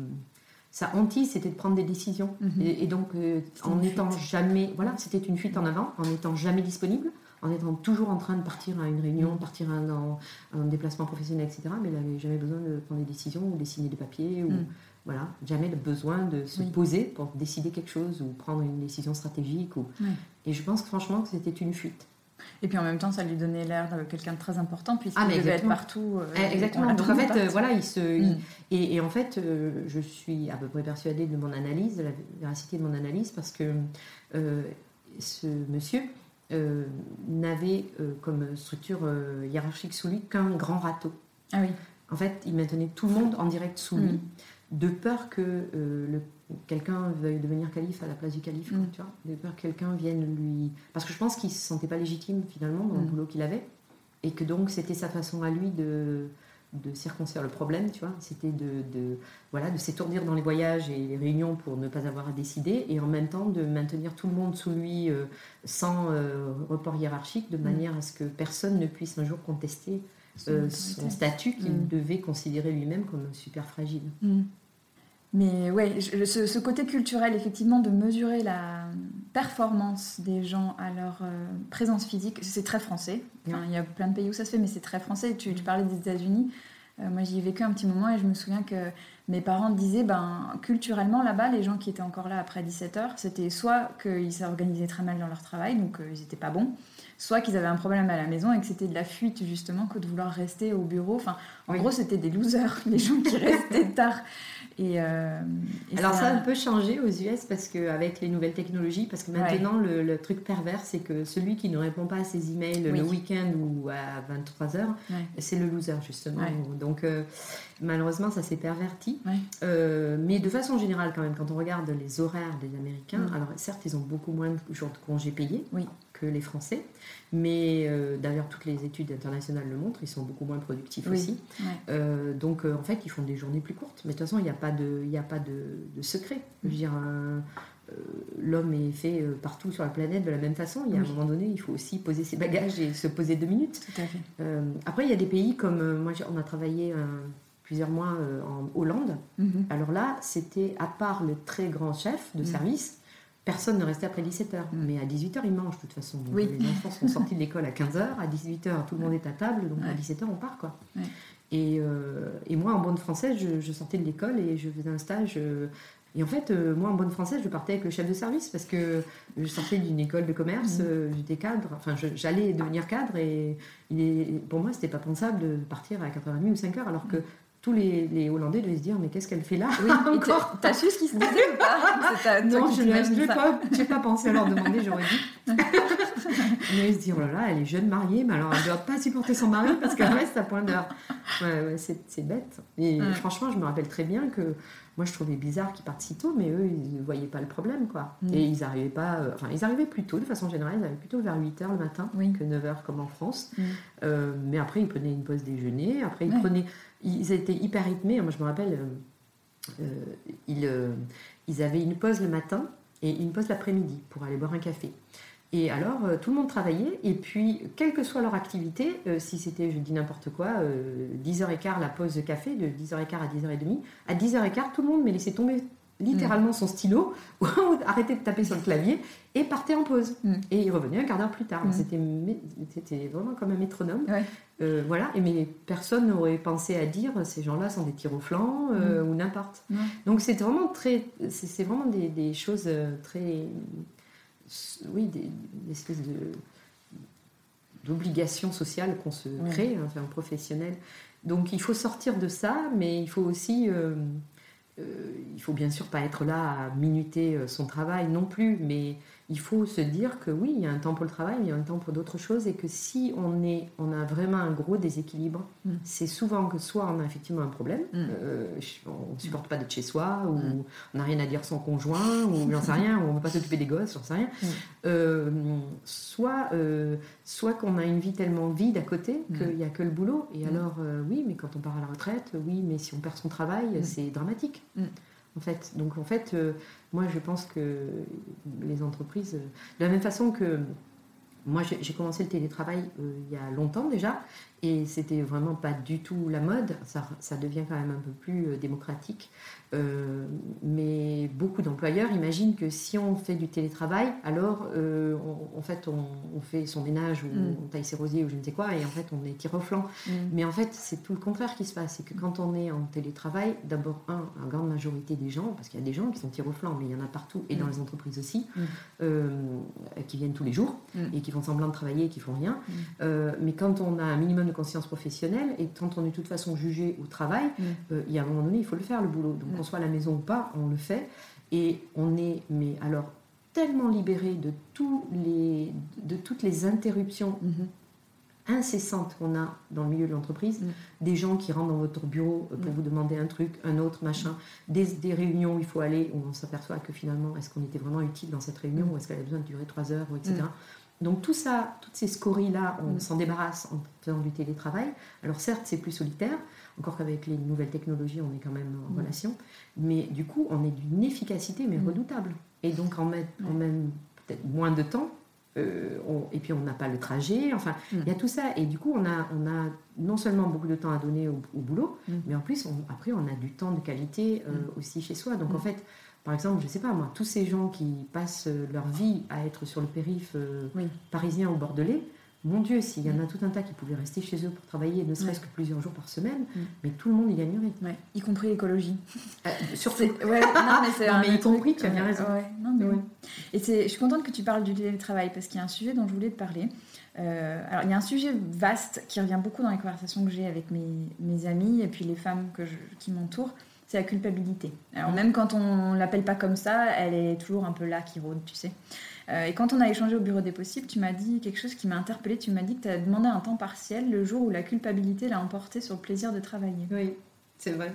sa hantise, c'était de prendre des décisions. Mhm. Et, donc, euh, en n'étant jamais, voilà, c'était une fuite en avant, en n'étant jamais disponible, en étant toujours en train de partir à une réunion, mhm. partir à un, déplacement professionnel, etc. Mais il n'avait jamais besoin de prendre des décisions ou de signer des papiers ou mhm. voilà, jamais le besoin de se poser pour décider quelque chose ou prendre une décision stratégique. Ou... Et je pense franchement que c'était une fuite. Et puis en même temps, ça lui donnait l'air de quelqu'un de très important puisqu'il ah, devait être partout. Euh, eh, exactement. Donc en fait, euh, voilà, il se. Mm. et, en fait, euh, je suis à peu près persuadée de mon analyse, de la véracité de mon analyse, parce que ce monsieur n'avait comme structure hiérarchique sous lui qu'un grand râteau. Ah oui. En fait, il maintenait tout le monde en direct sous lui, mm. de peur que le quelqu'un veuille devenir calife à la place du calife, mm. tu vois, de peur que quelqu'un vienne lui... Parce que je pense qu'il ne se sentait pas légitime finalement dans le mm. boulot qu'il avait, et que donc c'était sa façon à lui de, de circoncire le problème, tu vois, c'était de, de, voilà, de s'étourdir dans les voyages et les réunions pour ne pas avoir à décider, et en même temps de maintenir tout le monde sous lui euh, sans euh, report hiérarchique, de mm. manière à ce que personne ne puisse un jour contester euh, son statut qu'il devait considérer lui-même comme super fragile. Mais ouais, ce, côté culturel, effectivement, de mesurer la performance des gens à leur euh, présence physique, c'est très français. il y a plein de pays où ça se fait, mais c'est très français. Tu, parlais des États-Unis. Euh, moi, j'y ai vécu un petit moment et je me souviens que mes parents disaient, ben, culturellement, là-bas, les gens qui étaient encore là après 17 heures, c'était soit qu'ils s'organisaient très mal dans leur travail, donc euh, ils n'étaient pas bons, soit qu'ils avaient un problème à la maison et que c'était de la fuite, justement, que de vouloir rester au bureau. Enfin, en gros, c'était des losers, les gens qui restaient tard. Euh, et, Alors ça a un peu changé aux US parce qu'avec les nouvelles technologies, parce que maintenant le, truc pervers c'est que celui qui ne répond pas à ses emails le week-end ou à 23h, c'est le loser justement. Donc euh, malheureusement ça s'est perverti. Euh, mais de façon générale quand même, quand on regarde les horaires des Américains, mm. alors certes ils ont beaucoup moins de jours de congés payés. Oui les Français. Mais euh, d'ailleurs, toutes les études internationales le montrent, ils sont beaucoup moins productifs aussi. Euh, donc, en fait, ils font des journées plus courtes. Mais de toute façon, il n'y a pas de, a pas de, secret. Je veux dire, l'homme est fait partout sur la planète de la même façon. Il y a un moment donné, il faut aussi poser ses bagages et se poser deux minutes. après, il y a des pays comme moi, on a travaillé plusieurs mois en Hollande. Mhm. Alors là, c'était à part le très grand chef de mhm. service personne ne restait après 17h. Mm. Mais à 18h, ils mangent de toute façon. Les enfants sont sortis de l'école à 15h, à 18h, tout le monde est à table, donc à 17h, on part. quoi. Et, euh, et, moi, en bonne française, je, sortais de l'école et je faisais un stage. Euh, et en fait, euh, moi, en bonne française, je partais avec le chef de service parce que je sortais d'une école de commerce, mm. j'étais cadre, enfin, j'allais devenir cadre et il est, pour moi, c'était pas pensable de partir à 4h30 ou 5h alors que tous les, Hollandais devaient se dire mais qu'est-ce qu'elle fait là oui, encore T'as su ce qui se disait ou pas? Non, je n'ai pas, pas, pensé à leur demander, j'aurais dit. mais ils se disent oh là là, elle est jeune mariée, mais alors elle ne doit pas supporter son mari parce qu'elle reste à point d'heure. Ouais, c'est bête. Et franchement, je me rappelle très bien que moi je trouvais bizarre qu'ils partent si tôt, mais eux ils ne voyaient pas le problème quoi. Mm. Et ils n'arrivaient pas, euh, enfin ils arrivaient plus tôt de façon générale, ils arrivaient plutôt vers 8h le matin que 9h comme en France. Mm. Euh, mais après ils prenaient une pause déjeuner, après ils prenaient ils étaient hyper rythmés. Moi, je me rappelle, euh, euh, ils, euh, ils, avaient une pause le matin et une pause l'après-midi pour aller boire un café. Et alors, tout le monde travaillait, et puis, quelle que soit leur activité, si c'était, je dis n'importe quoi, 10h15 la pause de café, de 10h15 à 10h30, à 10h15, tout le monde me laissait tomber littéralement son stylo, ou arrêtait de taper sur le clavier et partait en pause. Mm. Et il revenait un quart d'heure plus tard. Mm. C'était vraiment comme un métronome. Ouais. Euh, voilà, et mais personne n'aurait pensé à dire ces gens-là sont des tirs au flanc euh, ou n'importe. Donc c'est vraiment très, c'est vraiment des, des choses euh, très, oui, des, des espèces de d'obligations sociales qu'on se crée, hein, enfin professionnelles. Donc il faut sortir de ça, mais il faut aussi, euh, euh, il faut bien sûr pas être là à minuter son travail non plus, mais il faut se dire que oui, il y a un temps pour le travail, mais il y a un temps pour d'autres choses, et que si on est, on a vraiment un gros déséquilibre, Mm. c'est souvent que soit on a effectivement un problème, Mm. euh, on ne supporte pas d'être chez soi, ou Mm. on n'a rien à dire à son conjoint, ou j'en sais rien, ou on ne veut pas s'occuper des gosses, j'en sais rien. Euh, soit euh, soit qu'on a une vie tellement vide à côté qu'il n'y a que le boulot. Et alors, oui, mais quand on part à la retraite, oui, mais si on perd son travail, c'est dramatique. En fait. Donc, en fait, euh, moi, je pense que les entreprises, euh, de la même façon que moi, j'ai j'ai commencé le télétravail euh, il y a longtemps déjà, et c'était vraiment pas du tout la mode. Ça, ça devient quand même un peu plus euh, démocratique. Euh, mais beaucoup d'employeurs imaginent que si on fait du télétravail, alors euh, on- en fait on, on fait son ménage ou Mm. on taille ses rosiers ou je ne sais quoi, et en fait on est tir au flanc. Mm. Mais en fait, c'est tout le contraire qui se passe. C'est que quand on est en télétravail, d'abord, un, la grande majorité des gens, parce qu'il y a des gens qui sont tir au flanc, mais il y en a partout, et dans Mm. les entreprises aussi, Mm. euh, qui viennent tous les jours et qui font semblant de travailler et qui font rien. Mais quand on a un minimum de conscience professionnelle et quand on est de toute façon jugé au travail, Mm. euh, il y a un moment donné, il faut le faire le boulot. Donc Mm. qu'on soit à la maison ou pas, on le fait. Et on est, mais alors, tellement libéré de, tous les, de toutes les interruptions Mhm. incessantes qu'on a dans le milieu de l'entreprise, Mm. des gens qui rentrent dans votre bureau euh, pour vous demander un truc, un autre, machin, des, des réunions où il faut aller, où on s'aperçoit que finalement, est-ce qu'on était vraiment utile dans cette réunion, ou est-ce qu'elle a besoin de durer trois heures, etc. Donc tout ça, toutes ces scories-là, on Mm. s'en débarrasse en faisant du télétravail. Alors certes, c'est plus solitaire, encore qu'avec les nouvelles technologies, on est quand même en Mm. relation, mais du coup, on est d'une efficacité, mais Mm. redoutable. Et donc en même, en Ouais. même peut-être moins de temps, euh, on- et puis on n'a pas le trajet, enfin, Mm. il y a tout ça. Et du coup, on a, on a non seulement beaucoup de temps à donner au, au boulot, Mm. mais en plus, on- après, on a du temps de qualité euh, Mm. aussi chez soi. Donc en fait, par exemple, je sais pas moi, tous ces gens qui passent euh, leur vie à être sur le périph' euh, Oui. parisien ou bordelais, mon Dieu, s'il y en a tout un tas qui pouvaient rester chez eux pour travailler, ne serait-ce que plusieurs jours par semaine, mais tout le monde y gagnerait. Ouais. Y compris l'écologie. Euh, surtout. Ouais, non, mais c'est Non, un mais y compris, tu as bien raison. ouais, non, mais. Et je suis contente que tu parles du télétravail parce qu'il y a un sujet dont je voulais te parler. Euh, alors, il y a un sujet vaste qui revient beaucoup dans les conversations que j'ai avec mes, mes amis et puis les femmes que je- qui m'entourent. C'est la culpabilité. Alors, Mm. même quand on l'appelle pas comme ça, elle est toujours un peu là qui rôde, tu sais. Euh, et quand on a échangé au bureau des possibles, tu m'as dit quelque chose qui m'a interpellée. Tu m'as dit que tu as demandé un temps partiel le jour où la culpabilité l'a emporté sur le plaisir de travailler. Oui, c'est vrai.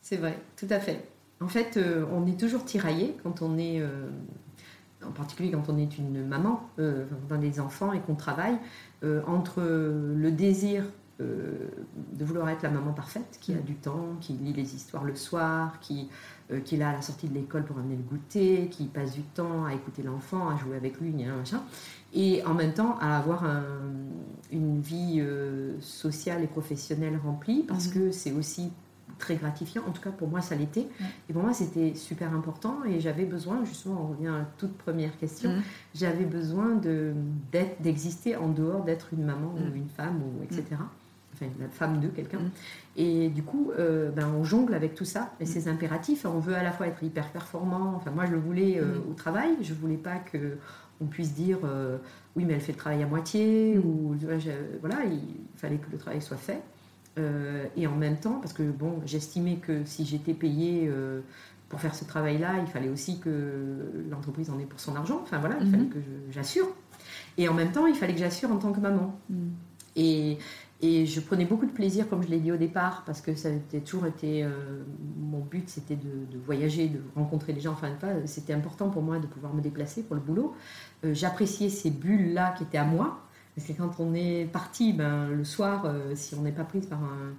C'est vrai, tout à fait. En fait, euh, on est toujours tiraillé quand on est, euh, en particulier quand on est une maman, quand on a des enfants et qu'on travaille, entre le désir de vouloir être la maman parfaite, qui a Mm. du temps, qui lit les histoires le soir, qui, euh, qui est là à la sortie de l'école pour amener le goûter, qui passe du temps à écouter l'enfant, à jouer avec lui, machin, et en même temps à avoir un- une vie euh, sociale et professionnelle remplie, parce Mhm. que c'est aussi très gratifiant. En tout cas, pour moi, ça l'était. Ouais. Et pour moi, c'était super important. Et j'avais besoin, justement, on revient à la toute première question, Mm. j'avais besoin de- d'exister en dehors d'être une maman Mm. ou une femme, ou etc. Enfin, la femme de quelqu'un. Mm. Et du coup, euh, ben, on jongle avec tout ça et ces impératifs. On veut à la fois être hyper performant. Enfin, moi, je le voulais euh, Mm. au travail. Je voulais pas que on puisse dire euh, oui, mais elle fait le travail à moitié Mm. ou voilà, il fallait que le travail soit fait. Et en même temps, parce que bon, j'estimais que si j'étais payée pour faire ce travail-là, il fallait aussi que l'entreprise en ait pour son argent. Enfin voilà, il fallait que je- j'assure. Et en même temps, il fallait que j'assure en tant que maman. Mm. Et, et je prenais beaucoup de plaisir, comme je l'ai dit au départ, parce que ça a toujours été. euh, mon but, c'était de, voyager, de rencontrer des gens. Enfin, c'était important pour moi de pouvoir me déplacer pour le boulot. Euh, J'appréciais ces bulles-là qui étaient à moi. Parce que quand on est parti, ben, le soir, euh, si on n'est pas prise par un,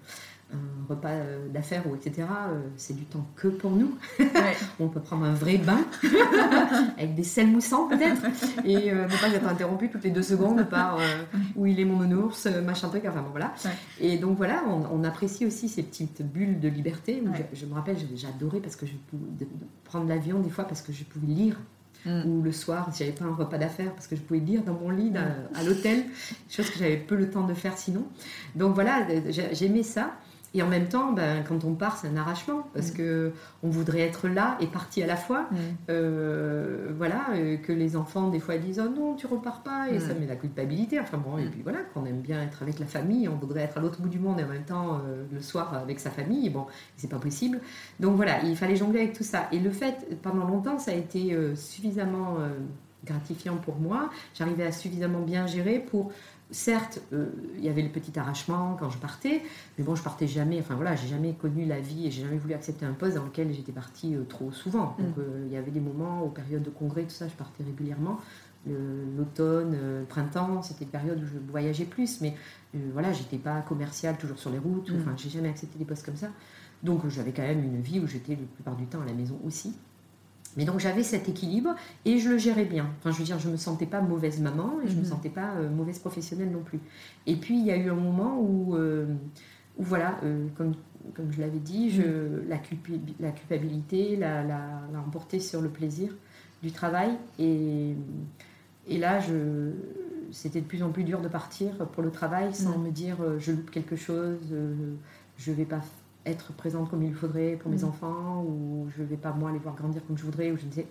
un repas euh, d'affaires ou etc., euh, c'est du temps que pour nous. on peut prendre un vrai bain avec des sels moussants peut-être et ne pas être interrompu toutes les deux secondes par où il est mon nounours, machin truc, enfin bon voilà. Et donc voilà, on, apprécie aussi ces petites bulles de liberté. Je, me rappelle, j'ai adoré parce que je pouvais prendre l'avion des fois parce que je pouvais lire Mm. Ou le soir, si j'avais pas un repas d'affaires, parce que je pouvais lire dans mon lit à l'hôtel, chose que j'avais peu le temps de faire sinon. Donc voilà, j'aimais ça. Et en même temps, ben, quand on part, c'est un arrachement parce mm. que on voudrait être là et parti à la fois. Mm. Euh, voilà, euh, que les enfants des fois disent oh non, tu repars pas et ça met la culpabilité. Enfin bon, et puis voilà, qu'on aime bien être avec la famille, on voudrait être à l'autre bout du monde et en même temps euh, le soir avec sa famille. Bon, c'est pas possible. Donc voilà, il fallait jongler avec tout ça. Et le fait, pendant longtemps, ça a été suffisamment gratifiant pour moi. J'arrivais à suffisamment bien gérer pour certes, euh, il y avait le petit arrachement quand je partais, mais bon, je partais jamais. Enfin voilà, j'ai jamais connu la vie et j'ai jamais voulu accepter un poste dans lequel j'étais partie euh, trop souvent. Donc mm. euh, il y avait des moments, aux périodes de congrès, tout ça, je partais régulièrement. L'automne, le printemps, c'était une période où je voyageais plus, mais voilà, j'étais pas commerciale toujours sur les routes. Mm. Enfin, j'ai jamais accepté des postes comme ça. Donc j'avais quand même une vie où j'étais la plupart du temps à la maison aussi. Mais donc j'avais cet équilibre et je le gérais bien. Enfin, je veux dire, je ne me sentais pas mauvaise maman et je ne me mhm. sentais pas euh, mauvaise professionnelle non plus. Et puis il y a eu un moment où, euh, où voilà, euh, comme, comme je l'avais dit, je, mhm. la, la, culpabilité l'a, la, emporté sur le plaisir du travail. Et, et là, je, c'était de plus en plus dur de partir pour le travail sans mhm. me dire je loupe quelque chose, je ne vais pas être présente comme il faudrait pour mes mm. enfants, ou je ne vais pas moi les voir grandir comme je voudrais, ou je ne sais.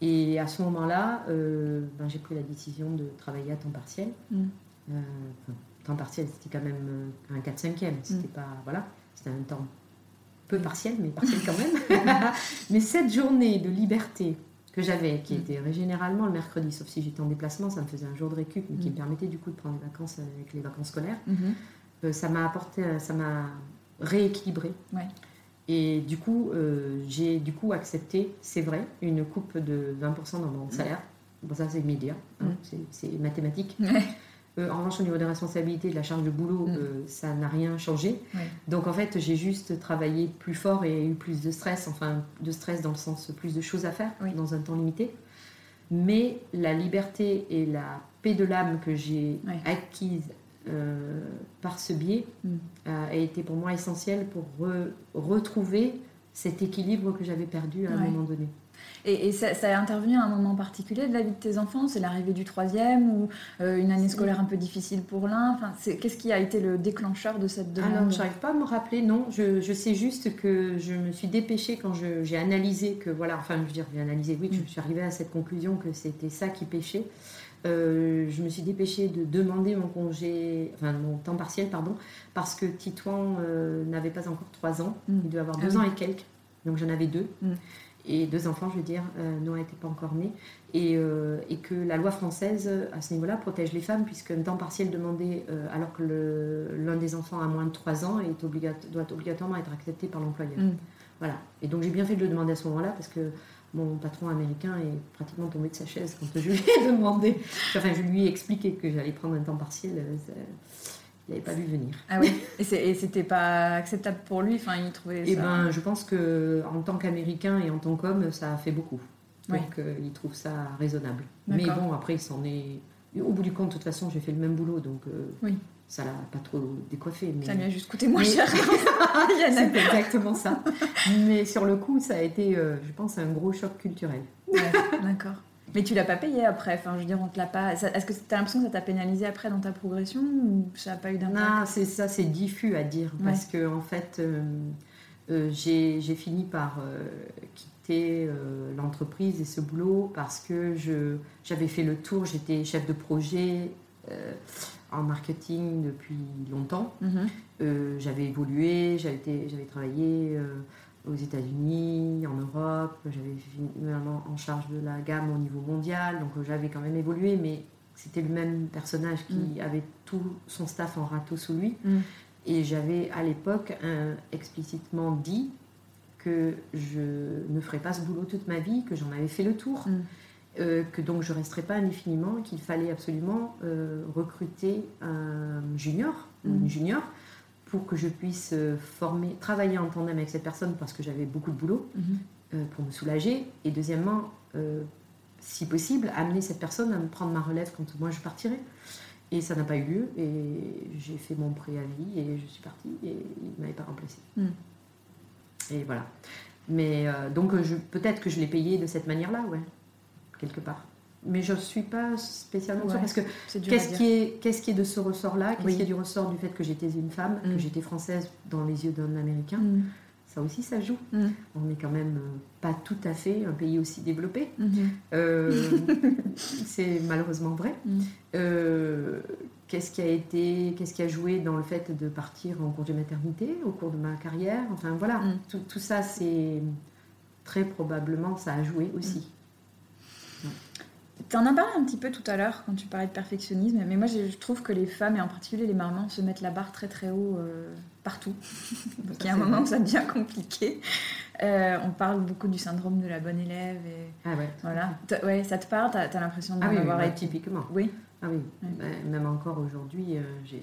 Et à ce moment-là, euh, ben, j'ai pris la décision de travailler à temps partiel. Mm. Euh, temps partiel, c'était quand même euh, un 4-5e. C'était mm. pas. Voilà, c'était un temps peu partiel, mais partiel quand même. mais cette journée de liberté que j'avais, qui était généralement le mercredi, sauf si j'étais en déplacement, ça me faisait un jour de récup, mais qui me permettait du coup de prendre des vacances avec les vacances scolaires. Mm-hmm. ça m'a apporté, ça m'a rééquilibré. Et du coup, euh, j'ai du coup accepté, c'est vrai, une coupe de 20% dans mon salaire. Bon, ça, c'est immédiat, hein, c'est mathématique. Euh, en revanche, au niveau des responsabilités, de la charge de boulot, mm. euh, ça n'a rien changé. Donc, en fait, j'ai juste travaillé plus fort et eu plus de stress, enfin, de stress dans le sens plus de choses à faire dans un temps limité. Mais la liberté et la paix de l'âme que j'ai acquise euh, par ce biais mm. a été pour moi essentiel pour retrouver cet équilibre que j'avais perdu à un moment donné. Et, ça, a intervenu à un moment particulier de la vie de tes enfants? C'est l'arrivée du troisième ou euh, une année scolaire un peu difficile pour l'un? Enfin, Qu'est-ce qui a été le déclencheur de cette demande? Alors, je n'arrive pas à me rappeler, non. Je, je, sais juste que je me suis dépêchée quand j'ai analysé que, voilà, enfin, je veux dire, j'ai analysé, oui, je mm. suis arrivée à cette conclusion que c'était ça qui pêchait. Euh, je me suis dépêchée de demander mon congé, enfin mon temps partiel, pardon, parce que Titouan euh, n'avait pas encore 3 ans, mm. il devait avoir 2 ah ans et quelques, donc j'en avais deux. Mm. Et deux enfants, je veux dire, euh, Noah n'était pas encore né. Et, et, que la loi française, à ce niveau-là, protège les femmes, puisque un temps partiel demandé alors que l'un des enfants a moins de 3 ans est doit obligatoirement être accepté par l'employeur. Mm. Voilà. Et donc j'ai bien fait de le demander à ce moment-là, parce que mon patron américain est pratiquement tombé de sa chaise quand je lui ai demandé, enfin je lui ai expliqué que j'allais prendre un temps partiel. Euh, il n'avait pas vu venir. Ah oui Et c'était pas acceptable pour lui Enfin, il trouvait Eh ben, je pense que en tant qu'Américain et en tant qu'homme, ça a fait beaucoup. Donc, euh, il trouve ça raisonnable. Mais bon, après, il s'en est. Au bout du compte, de toute façon, j'ai fait le même boulot, donc euh, oui ça l'a pas trop décoiffé. Mais... Ça lui a juste coûté moins cher. c'est exactement ça. Mais sur le coup, ça a été, euh, je pense, un gros choc culturel. D'accord. Mais tu l'as pas payé après. Enfin, je veux dire, on te l'a pas. Est-ce que tu as l'impression que ça t'a pénalisé après dans ta progression ou ça n'a pas eu d'impact? Non, c'est ça, c'est diffus à dire parce que en fait, euh, euh, j'ai fini par quitter l'entreprise et ce boulot parce que je j'avais fait le tour. J'étais chef de projet en marketing depuis longtemps. Mhm. Euh, j'avais évolué, j'avais travaillé euh, aux États-Unis, en Europe, j'avais vraiment en charge de la gamme au niveau mondial, donc euh, j'avais quand même évolué, mais c'était le même personnage qui mhm. avait tout son staff en râteau sous lui. Mhm. Et j'avais à l'époque explicitement dit que je ne ferais pas ce boulot toute ma vie, que j'en avais fait le tour. Euh, que donc je ne resterai pas indéfiniment, qu'il fallait absolument euh, recruter un junior ou une mm. junior pour que je puisse euh, former, travailler en tandem avec cette personne parce que j'avais beaucoup de boulot Mhm. euh, pour me soulager. Et deuxièmement, si possible, amener cette personne à me prendre ma relève quand moi je partirai. Et ça n'a pas eu lieu. Et j'ai fait mon préavis et je suis partie et il ne m'avait pas remplacé. Mm. Et voilà. Mais donc peut-être que je l'ai payé de cette manière-là, ouais, quelque part. Mais je ne suis pas spécialement sûre parce que Qu'est-ce qui, est, qu'est-ce qui est de ce ressort-là? Qu'est-ce Oui. qui est du ressort du fait que j'étais une femme, Mm. que j'étais française dans les yeux d'un Américain? Mhm. Ça aussi, ça joue. Mm. On n'est quand même euh, pas tout à fait un pays aussi développé. Euh, c'est malheureusement vrai. Mm. Euh, qu'est-ce qui a été, qu'est-ce qui a joué dans le fait de partir en congé maternité au cours de ma carrière? Enfin voilà, Mm. tout, tout ça, c'est très probablement ça a joué aussi. Tu en as parlé un petit peu tout à l'heure quand tu parlais de perfectionnisme, mais moi je trouve que les femmes, et en particulier les mamans, se mettent la barre très très haut euh, partout. Donc il y a un moment où ça devient compliqué. Euh, on parle beaucoup du syndrome de la bonne élève, et Ah ouais. voilà. Ouais, ça te parle, t'as as, l'impression d'en Ah oui, oui, avoir ouais, été? typiquement. Oui. Ah oui, Ouais. Ben, même encore aujourd'hui, euh, j'ai.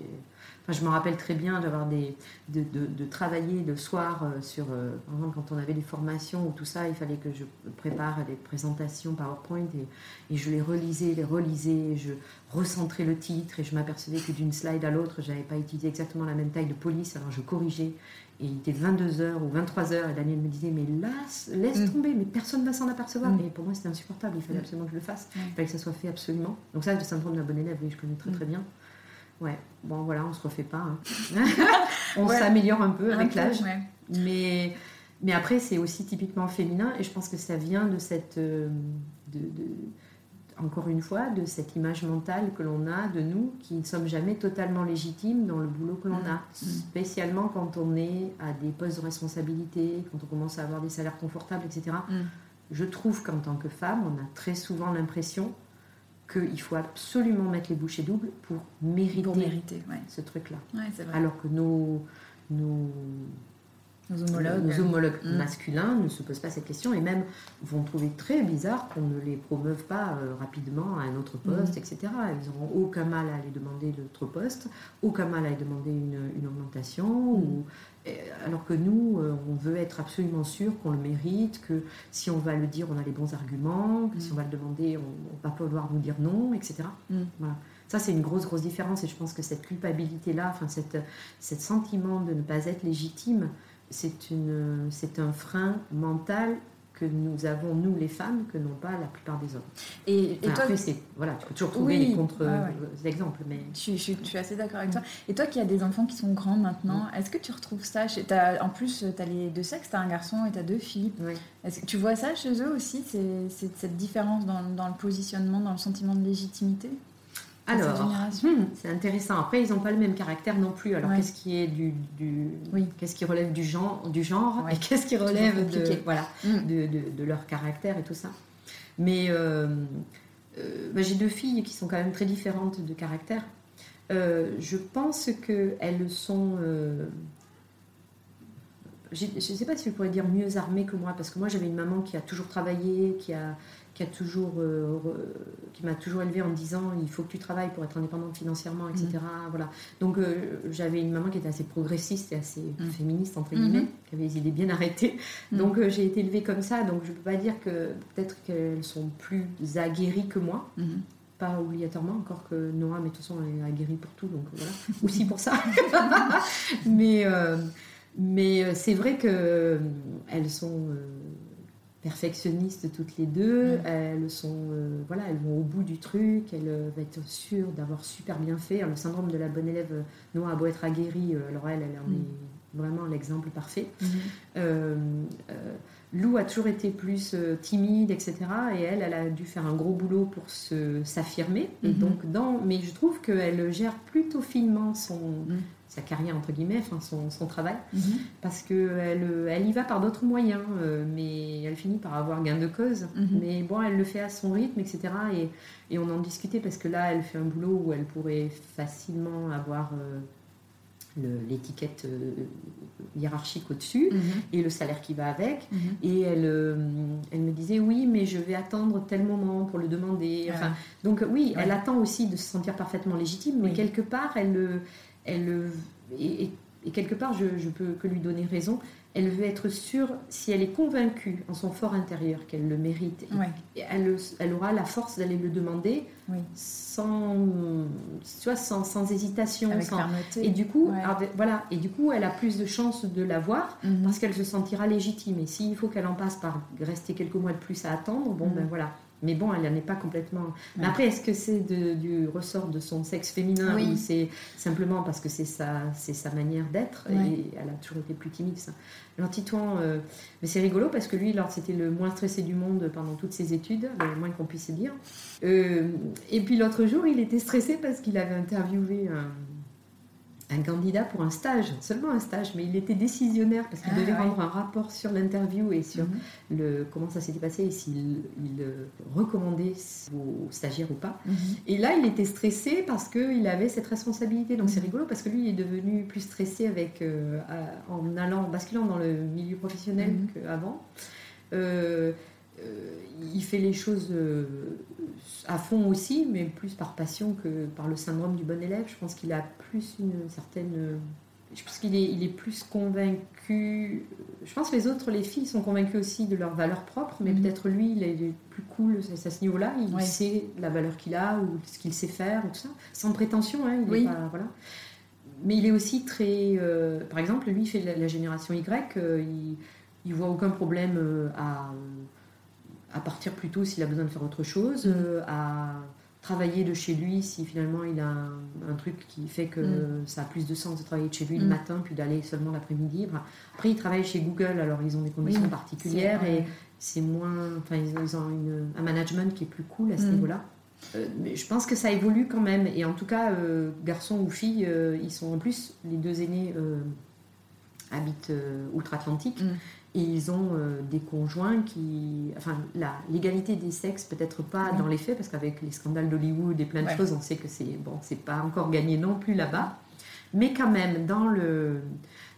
Enfin, je me rappelle très bien d'avoir des, de, de- de travailler le soir euh, sur, euh, par exemple, quand on avait des formations ou tout ça, il fallait que je prépare des présentations PowerPoint et, et je les relisais, les relisais, je recentrais le titre et je m'apercevais que d'une slide à l'autre, j'avais pas utilisé exactement la même taille de police, alors je corrigeais. Et il était 22h ou 23h et Daniel me disait mais là, laisse Mm. tomber, mais personne ne va s'en apercevoir. Mm. Et pour moi c'était insupportable, il fallait Mm. absolument que je le fasse. Il fallait que ça soit fait absolument. Donc ça, le syndrome de la bonne élève, oui, je connais très très bien. Ouais, bon voilà, on se refait pas. hein. on Ouais. s'améliore un peu avec l'âge. ouais. Mais, mais après, c'est aussi typiquement féminin et je pense que ça vient de cette. euh, de- de- encore une fois, de cette image mentale que l'on a de nous qui ne sommes jamais totalement légitimes dans le boulot que l'on a. Spécialement quand on est à des postes de responsabilité, quand on commence à avoir des salaires confortables, etc. Mm. Je trouve qu'en tant que femme, on a très souvent l'impression qu'il faut absolument mettre les bouchées doubles pour mériter Pour mériter, ouais. ce truc-là. Ouais. Alors que nos, nos, Nos homologues. nos homologues Mm. masculins ne se posent pas cette question et même vont trouver très bizarre qu'on ne les promeuve pas euh, rapidement à un autre poste, Mm. etc. Ils n'auront aucun mal à aller demander l'autre poste, aucun mal à aller demander une, une augmentation. Mm. Ou, alors que nous, euh, on veut être absolument sûr qu'on le mérite, que si on va le dire, on a les bons arguments, que Mm. si on va le demander, on va pas pouvoir nous dire non, etc. Mm. Voilà. Ça, c'est une grosse, grosse différence. Et je pense que cette culpabilité-là, enfin, cette, cet sentiment de ne pas être légitime, c'est un frein mental que nous avons, nous les femmes, que n'ont pas la plupart des hommes. Et, toi, après, c'est, voilà, tu peux toujours trouver Oui, les ouais, contre-exemples, mais... Je suis, je suis- je suis assez d'accord avec toi. Et toi qui as des enfants qui sont grands maintenant, est-ce que tu retrouves ça chez... t'as- En plus, tu as les deux sexes, tu as un garçon et tu as deux filles. Oui. Est-ce que tu vois ça chez eux aussi, c'est, cette différence dans, dans le positionnement, dans le sentiment de légitimité? Alors, hmm, c'est intéressant. Après, ils n'ont pas le même caractère non plus. Alors, Ouais. qu'est-ce qui est du, du- Oui. qu'est-ce qui relève du genre, du genre Ouais. et qu'est-ce qui relève de, compliqué. voilà, Mm. de, de- de leur caractère et tout ça. Mais euh, euh, bah, j'ai deux filles qui sont quand même très différentes de caractère. Euh, je pense qu'elles sont. euh, j'ai- je ne sais pas si je pourrais dire mieux armées que moi, parce que moi j'avais une maman qui a toujours travaillé, qui a, qui a toujours, euh, qui m'a toujours élevée en me disant il faut que tu travailles pour être indépendante financièrement, etc. Voilà. Donc euh, j'avais une maman qui était assez progressiste et assez Mm. féministe entre guillemets, qui avait des idées bien arrêtées. Mm. Donc euh, j'ai été élevée comme ça, donc je ne peux pas dire que peut-être qu'elles sont plus aguerries que moi. Mhm. Pas obligatoirement, encore que Noah, mais de toute façon, elle est aguerrie pour tout, donc voilà. Aussi pour ça. mais mais c'est vrai que elles sont perfectionnistes toutes les deux. Mm. Elles sont, euh, voilà, elles vont au bout du truc. Elles euh, vont être sûres d'avoir super bien fait. Alors, le syndrome de la bonne élève, euh, Noah a beau être aguerrie, alors elle, elle en Mm. est vraiment l'exemple parfait. Euh, euh, Lou a toujours été plus timide, etc. Et elle, elle a dû faire un gros boulot pour se s'affirmer. Et Mhm. donc, dans, mais je trouve qu'elle gère plutôt finement son, Mhm. Sa carrière entre guillemets, enfin son, son travail, Mhm. parce que elle, elle y va par d'autres moyens, euh, mais elle finit par avoir gain de cause. Mhm. Mais bon, elle le fait à son rythme, etc. Et, et on en discutait parce que là, elle fait un boulot où elle pourrait facilement avoir euh, l'étiquette euh, hiérarchique au-dessus Mhm. et le salaire qui va avec. Et elle, euh, elle me disait oui, mais je vais attendre tel moment pour le demander. Enfin, donc oui, Ouais. elle attend aussi de se sentir parfaitement légitime, mais Oui. quelque part, elle, euh, elle, euh, et, et- quelque part, je, je peux que lui donner raison, elle veut être sûre, si elle est convaincue en son fort intérieur qu'elle le mérite, et elle, elle, aura la force d'aller le demander sans, tu vois, sans, sans hésitation. Avec sans... fermeté. Et du coup, voilà, et du coup, elle a plus de chances de l'avoir Mhm. parce qu'elle se sentira légitime. Et s'il faut qu'elle en passe par rester quelques mois de plus à attendre, bon, Mhm. ben voilà. Mais bon, elle n'en est pas complètement. Mais après, est-ce que c'est du ressort de son sexe féminin Oui. ou c'est simplement parce que c'est sa, sa manière d'être Ouais. et elle a toujours été plus timide ça. Alors Titouan, euh, mais c'est rigolo parce que lui, alors c'était le moins stressé du monde pendant toutes ses études, le moins qu'on puisse dire. Euh, et puis l'autre jour, il était stressé parce qu'il avait interviewé un, un candidat pour un stage, seulement un stage, mais il était décisionnaire parce qu'il Ah, devait ouais. rendre un rapport sur l'interview et sur Mhm. le, comment ça s'était passé et s'il il, euh, recommandait aux stagiaires ou pas. Mhm. Et là, il était stressé parce qu'il avait cette responsabilité. Donc c'est Mhm. rigolo parce que lui, il est devenu plus stressé avec, euh, en allant, en basculant dans le milieu professionnel qu'avant. Euh, il fait les choses euh, à fond aussi, mais plus par passion que par le syndrome du bon élève. Je pense qu'il a plus une certaine. euh, Je pense qu'il est, il est plus convaincu. Je pense que les autres, les filles, sont convaincues aussi de leur valeur propre, mais Mhm. peut-être lui, il est plus cool à ce niveau-là. Il Ouais. sait la valeur qu'il a ou ce qu'il sait faire, ou tout ça, sans prétention. Hein, il est Oui. pas- voilà. Mais il est aussi très. euh, par exemple, lui, il fait la, la génération Y. euh, il, il voit aucun problème euh, à, à partir plus tôt s'il a besoin de faire autre chose, Mhm. euh, à travailler de chez lui si finalement il a un, un truc qui fait que Mhm. ça a plus de sens de travailler de chez lui le Mhm. matin puis d'aller seulement l'après-midi. Après, il travaille chez Google, alors ils ont des conditions Oui, particulières et c'est moins. Enfin, ils ont, ils ont une- un management qui est plus cool à ce niveau-là. Euh, mais je pense que ça évolue quand même. Et en tout cas, euh, garçons ou filles, euh, ils sont en plus, les deux aînés habitent outre-Atlantique. Et ils ont euh, des conjoints qui. Enfin, la l'égalité des sexes, peut-être pas Oui. dans les faits, parce qu'avec les scandales d'Hollywood et plein de Ouais. choses, on sait que c'est bon, c'est pas encore gagné non plus là-bas. Mais quand même, dans le,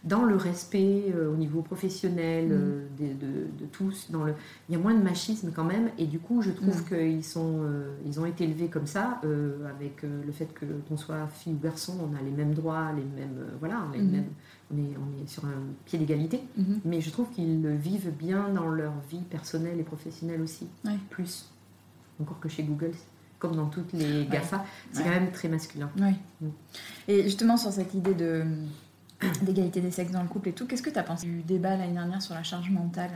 dans le respect euh, au niveau professionnel Mm. euh, de, de- de tous, dans le, il y a moins de machisme quand même. Et du coup, je trouve Mm. qu'ils sont, euh, ils ont été élevés comme ça, avec le fait que qu'on soit fille ou garçon, on a les mêmes droits, les mêmes. voilà, on, est les Mhm. mêmes- on, est, on est sur un pied d'égalité. Mhm. Mais je trouve qu'ils le vivent bien dans leur vie personnelle et professionnelle aussi. Ouais. Plus. Encore que chez Google, comme dans toutes les GAFA, c'est Ouais. quand même très masculin. Oui. Mm. Et justement, sur cette idée de d'égalité des sexes dans le couple et tout, qu'est-ce que tu as pensé du débat l'année dernière sur la charge mentale?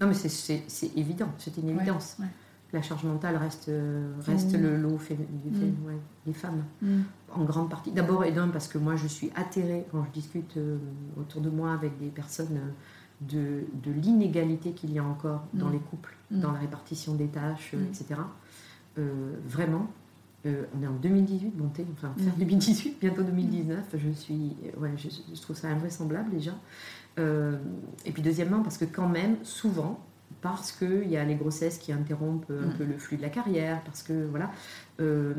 Non, mais c'est- évident, c'est une évidence. ouais. La charge mentale reste, le lot du Mm. ouais, des femmes, Mm. en grande partie. D'abord et d'un, parce que moi je suis atterrée quand je discute euh, autour de moi avec des personnes euh, de, de l'inégalité qu'il y a encore dans Mm. les couples, dans la répartition des tâches, euh, etc. Euh, vraiment, euh, on est en 2018, bon, enfin, fin Mm. 2018, bientôt 2019, je suis, ouais, je, je trouve ça invraisemblable déjà. Euh, et puis deuxièmement, parce que quand même, souvent, parce qu'il y a les grossesses qui interrompent un Mm. peu le flux de la carrière, parce que voilà, euh,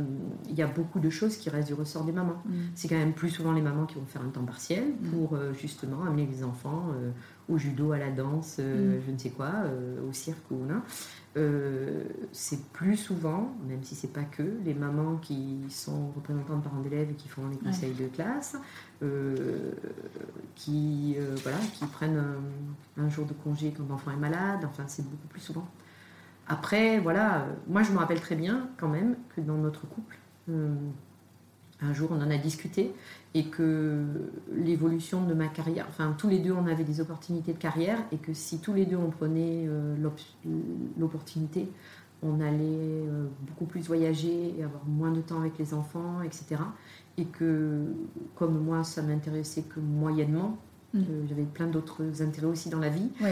il y a beaucoup de choses qui restent du ressort des mamans. Mm. C'est quand même plus souvent les mamans qui vont faire un temps partiel pour euh, justement amener les enfants euh, au judo, à la danse, je ne sais quoi, au cirque ou là. Euh, c'est plus souvent, même si c'est pas que, les mamans qui sont représentantes parents d'élèves et qui font les conseils de classe, euh, qui, euh, voilà, qui prennent un, un jour de congé quand l'enfant est malade, enfin c'est beaucoup plus souvent. Après, voilà, moi je me rappelle très bien quand même que dans notre couple, un jour on en a discuté et que l'évolution de ma carrière, enfin tous les deux on avait des opportunités de carrière et que si tous les deux on prenait euh, l'op- l'opportunité, on allait euh, beaucoup plus voyager et avoir moins de temps avec les enfants, etc. Et que comme moi ça m'intéressait que moyennement, Mm. euh, j'avais plein d'autres intérêts aussi dans la vie, Oui.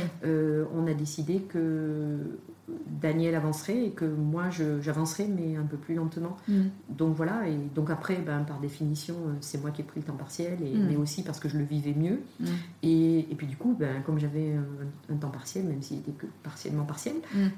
on a décidé que Daniel avancerait et que moi j'avancerais mais un peu plus lentement. Mm. Donc voilà, et donc après, ben, par définition, euh, c'est moi qui ai pris le temps partiel, et, Mm. mais aussi parce que je le vivais mieux. Mm. Et, et puis du coup, ben, comme j'avais un, un temps partiel, même s'il était que partiellement partiel,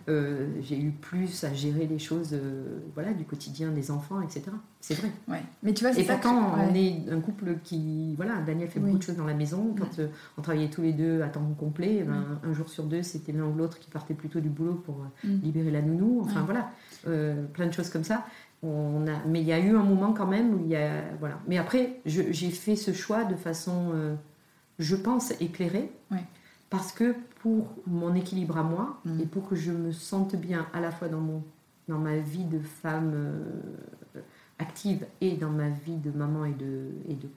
euh, j'ai eu plus à gérer les choses euh, voilà, du quotidien des enfants, etc. C'est vrai. Ouais. Mais tu vois, Et pourtant, que- on est un couple qui. Voilà, Daniel fait Oui. beaucoup de choses dans la maison. Quand euh, on travaillait tous les deux à temps complet, ben, un jour sur deux, c'était l'un ou l'autre qui partait plutôt du boulot pour Mm. libérer la nounou. Enfin Ouais. voilà, euh, plein de choses comme ça. on a, mais il y a eu un moment quand même où il y a. Voilà. Mais après, j'ai fait ce choix de façon, euh, je pense, éclairée. Ouais. Parce que pour mon équilibre à moi, Mm. et pour que je me sente bien à la fois dans, mon, dans ma vie de femme euh, active et dans ma vie de maman et de, et de,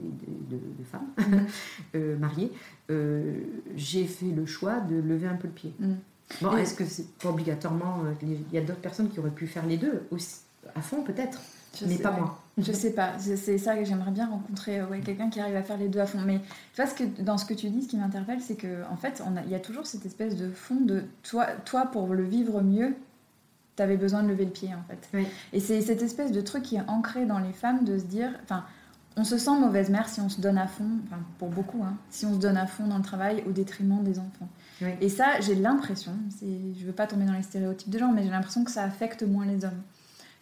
de, de- de femme Mm. euh, mariée, euh, j'ai fait le choix de lever un peu le pied. Mm. Bon, est-ce que c'est pas obligatoirement. euh, Il y a d'autres personnes qui auraient pu faire les deux aussi, à fond peut-être, Je mais pas moi. Je sais pas, c'est ça que j'aimerais bien rencontrer, euh, ouais, quelqu'un qui arrive à faire les deux à fond. Mais tu vois, ce que, dans ce que tu dis, ce qui m'interpelle, c'est que en fait, a- il y a toujours cette espèce de fond de toi, toi pour le vivre mieux, t'avais besoin de lever le pied en fait. Oui. Et c'est cette espèce de truc qui est ancré dans les femmes de se dire, enfin, on se sent mauvaise mère si on se donne à fond, enfin pour beaucoup, hein, si on se donne à fond dans le travail au détriment des enfants. Oui. Et ça, j'ai l'impression, je veux pas tomber dans les stéréotypes de genre, mais j'ai l'impression que ça affecte moins les hommes.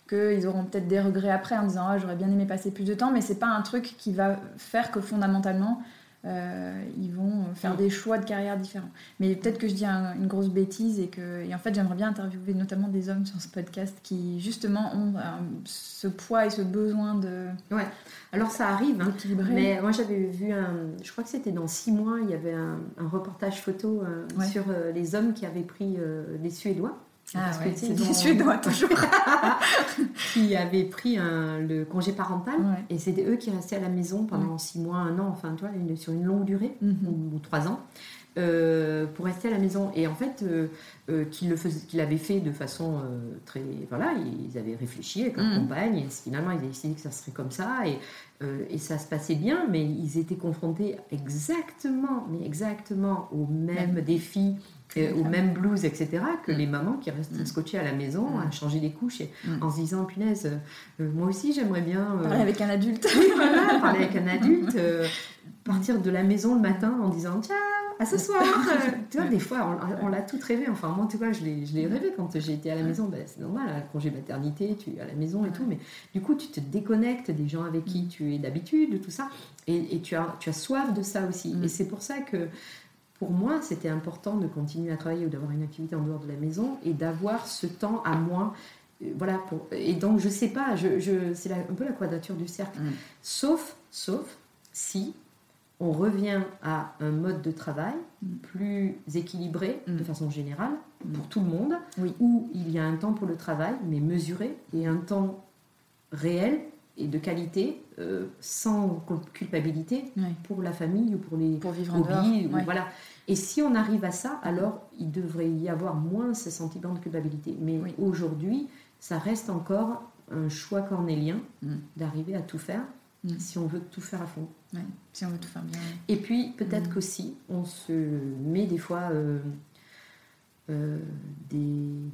Qu'ils auront peut-être des regrets après en disant Ah, j'aurais bien aimé passer plus de temps, mais c'est pas un truc qui va faire que fondamentalement euh, ils vont faire Mm. des choix de carrière différents. Mais peut-être que je dis un- une grosse bêtise et que et en fait j'aimerais bien interviewer notamment des hommes sur ce podcast qui justement ont euh, ce poids et ce besoin de Alors ça arrive, hein, mais moi j'avais vu un. Je crois que c'était dans six mois, il y avait un, un reportage photo euh, Ouais. sur euh, les hommes qui avaient pris les Suédois. Ah Parce que, ouais, c'est ils des ont- Suédois toujours. qui avaient pris un- le congé parental. Ouais. Et c'était eux qui restaient à la maison pendant six mois, un an, enfin, toi, une- sur une longue durée, Mhm. ou, ou trois ans, euh, pour rester à la maison. Et en fait, euh, euh, qu'ils l'avaient fait de façon euh, très. Voilà, ils avaient réfléchi avec leur Mhm. compagne, et finalement, ils avaient décidé que ça serait comme ça, et, et ça se passait bien, mais ils étaient confrontés exactement, mais exactement aux mêmes Même. défis. Euh, aux femmes. mêmes blues, etc., que Mhm. les mamans qui restent Mhm. scotchées à la maison, à Mhm. changer des couches, et, en se disant, punaise, euh, euh, moi aussi j'aimerais bien euh, Parler avec un adulte. oui, voilà, parler avec un adulte, euh, partir de la maison le matin en disant ciao, à ce soir. Euh, tu vois, des fois, on, on l'a tout rêvé. Enfin, moi, tu vois, je l'ai je l'ai rêvé quand j'ai été à la maison. Ben, c'est normal, un congé maternité, tu es à la maison et tout. Mais du coup, tu te déconnectes des gens avec qui tu es d'habitude, tout ça. Et, et tu, as, tu as soif de ça aussi. Mm. Et c'est pour ça que. Pour moi, c'était important de continuer à travailler ou d'avoir une activité en dehors de la maison et d'avoir ce temps à moi. Euh, Voilà, pour... et donc je sais pas, je, je... c'est un peu la quadrature du cercle. Mm. Sauf, sauf si on revient à un mode de travail Mm. plus équilibré Mm. de façon générale pour tout le monde, Oui. où il y a un temps pour le travail, mais mesuré, et un temps réel et de qualité, euh, sans cul- culpabilité, pour la famille ou pour les Pour vivre en dehors. hobbies. ou- ouais. Voilà. Et si on arrive à ça, alors il devrait y avoir moins ce sentiment de culpabilité. Mais Oui. aujourd'hui, ça reste encore un choix cornélien Mm. d'arriver à tout faire Mm. si on veut tout faire à fond. Ouais, Si on veut tout faire bien. Et puis peut-être Mm. qu'aussi, on se met des fois euh, euh, des,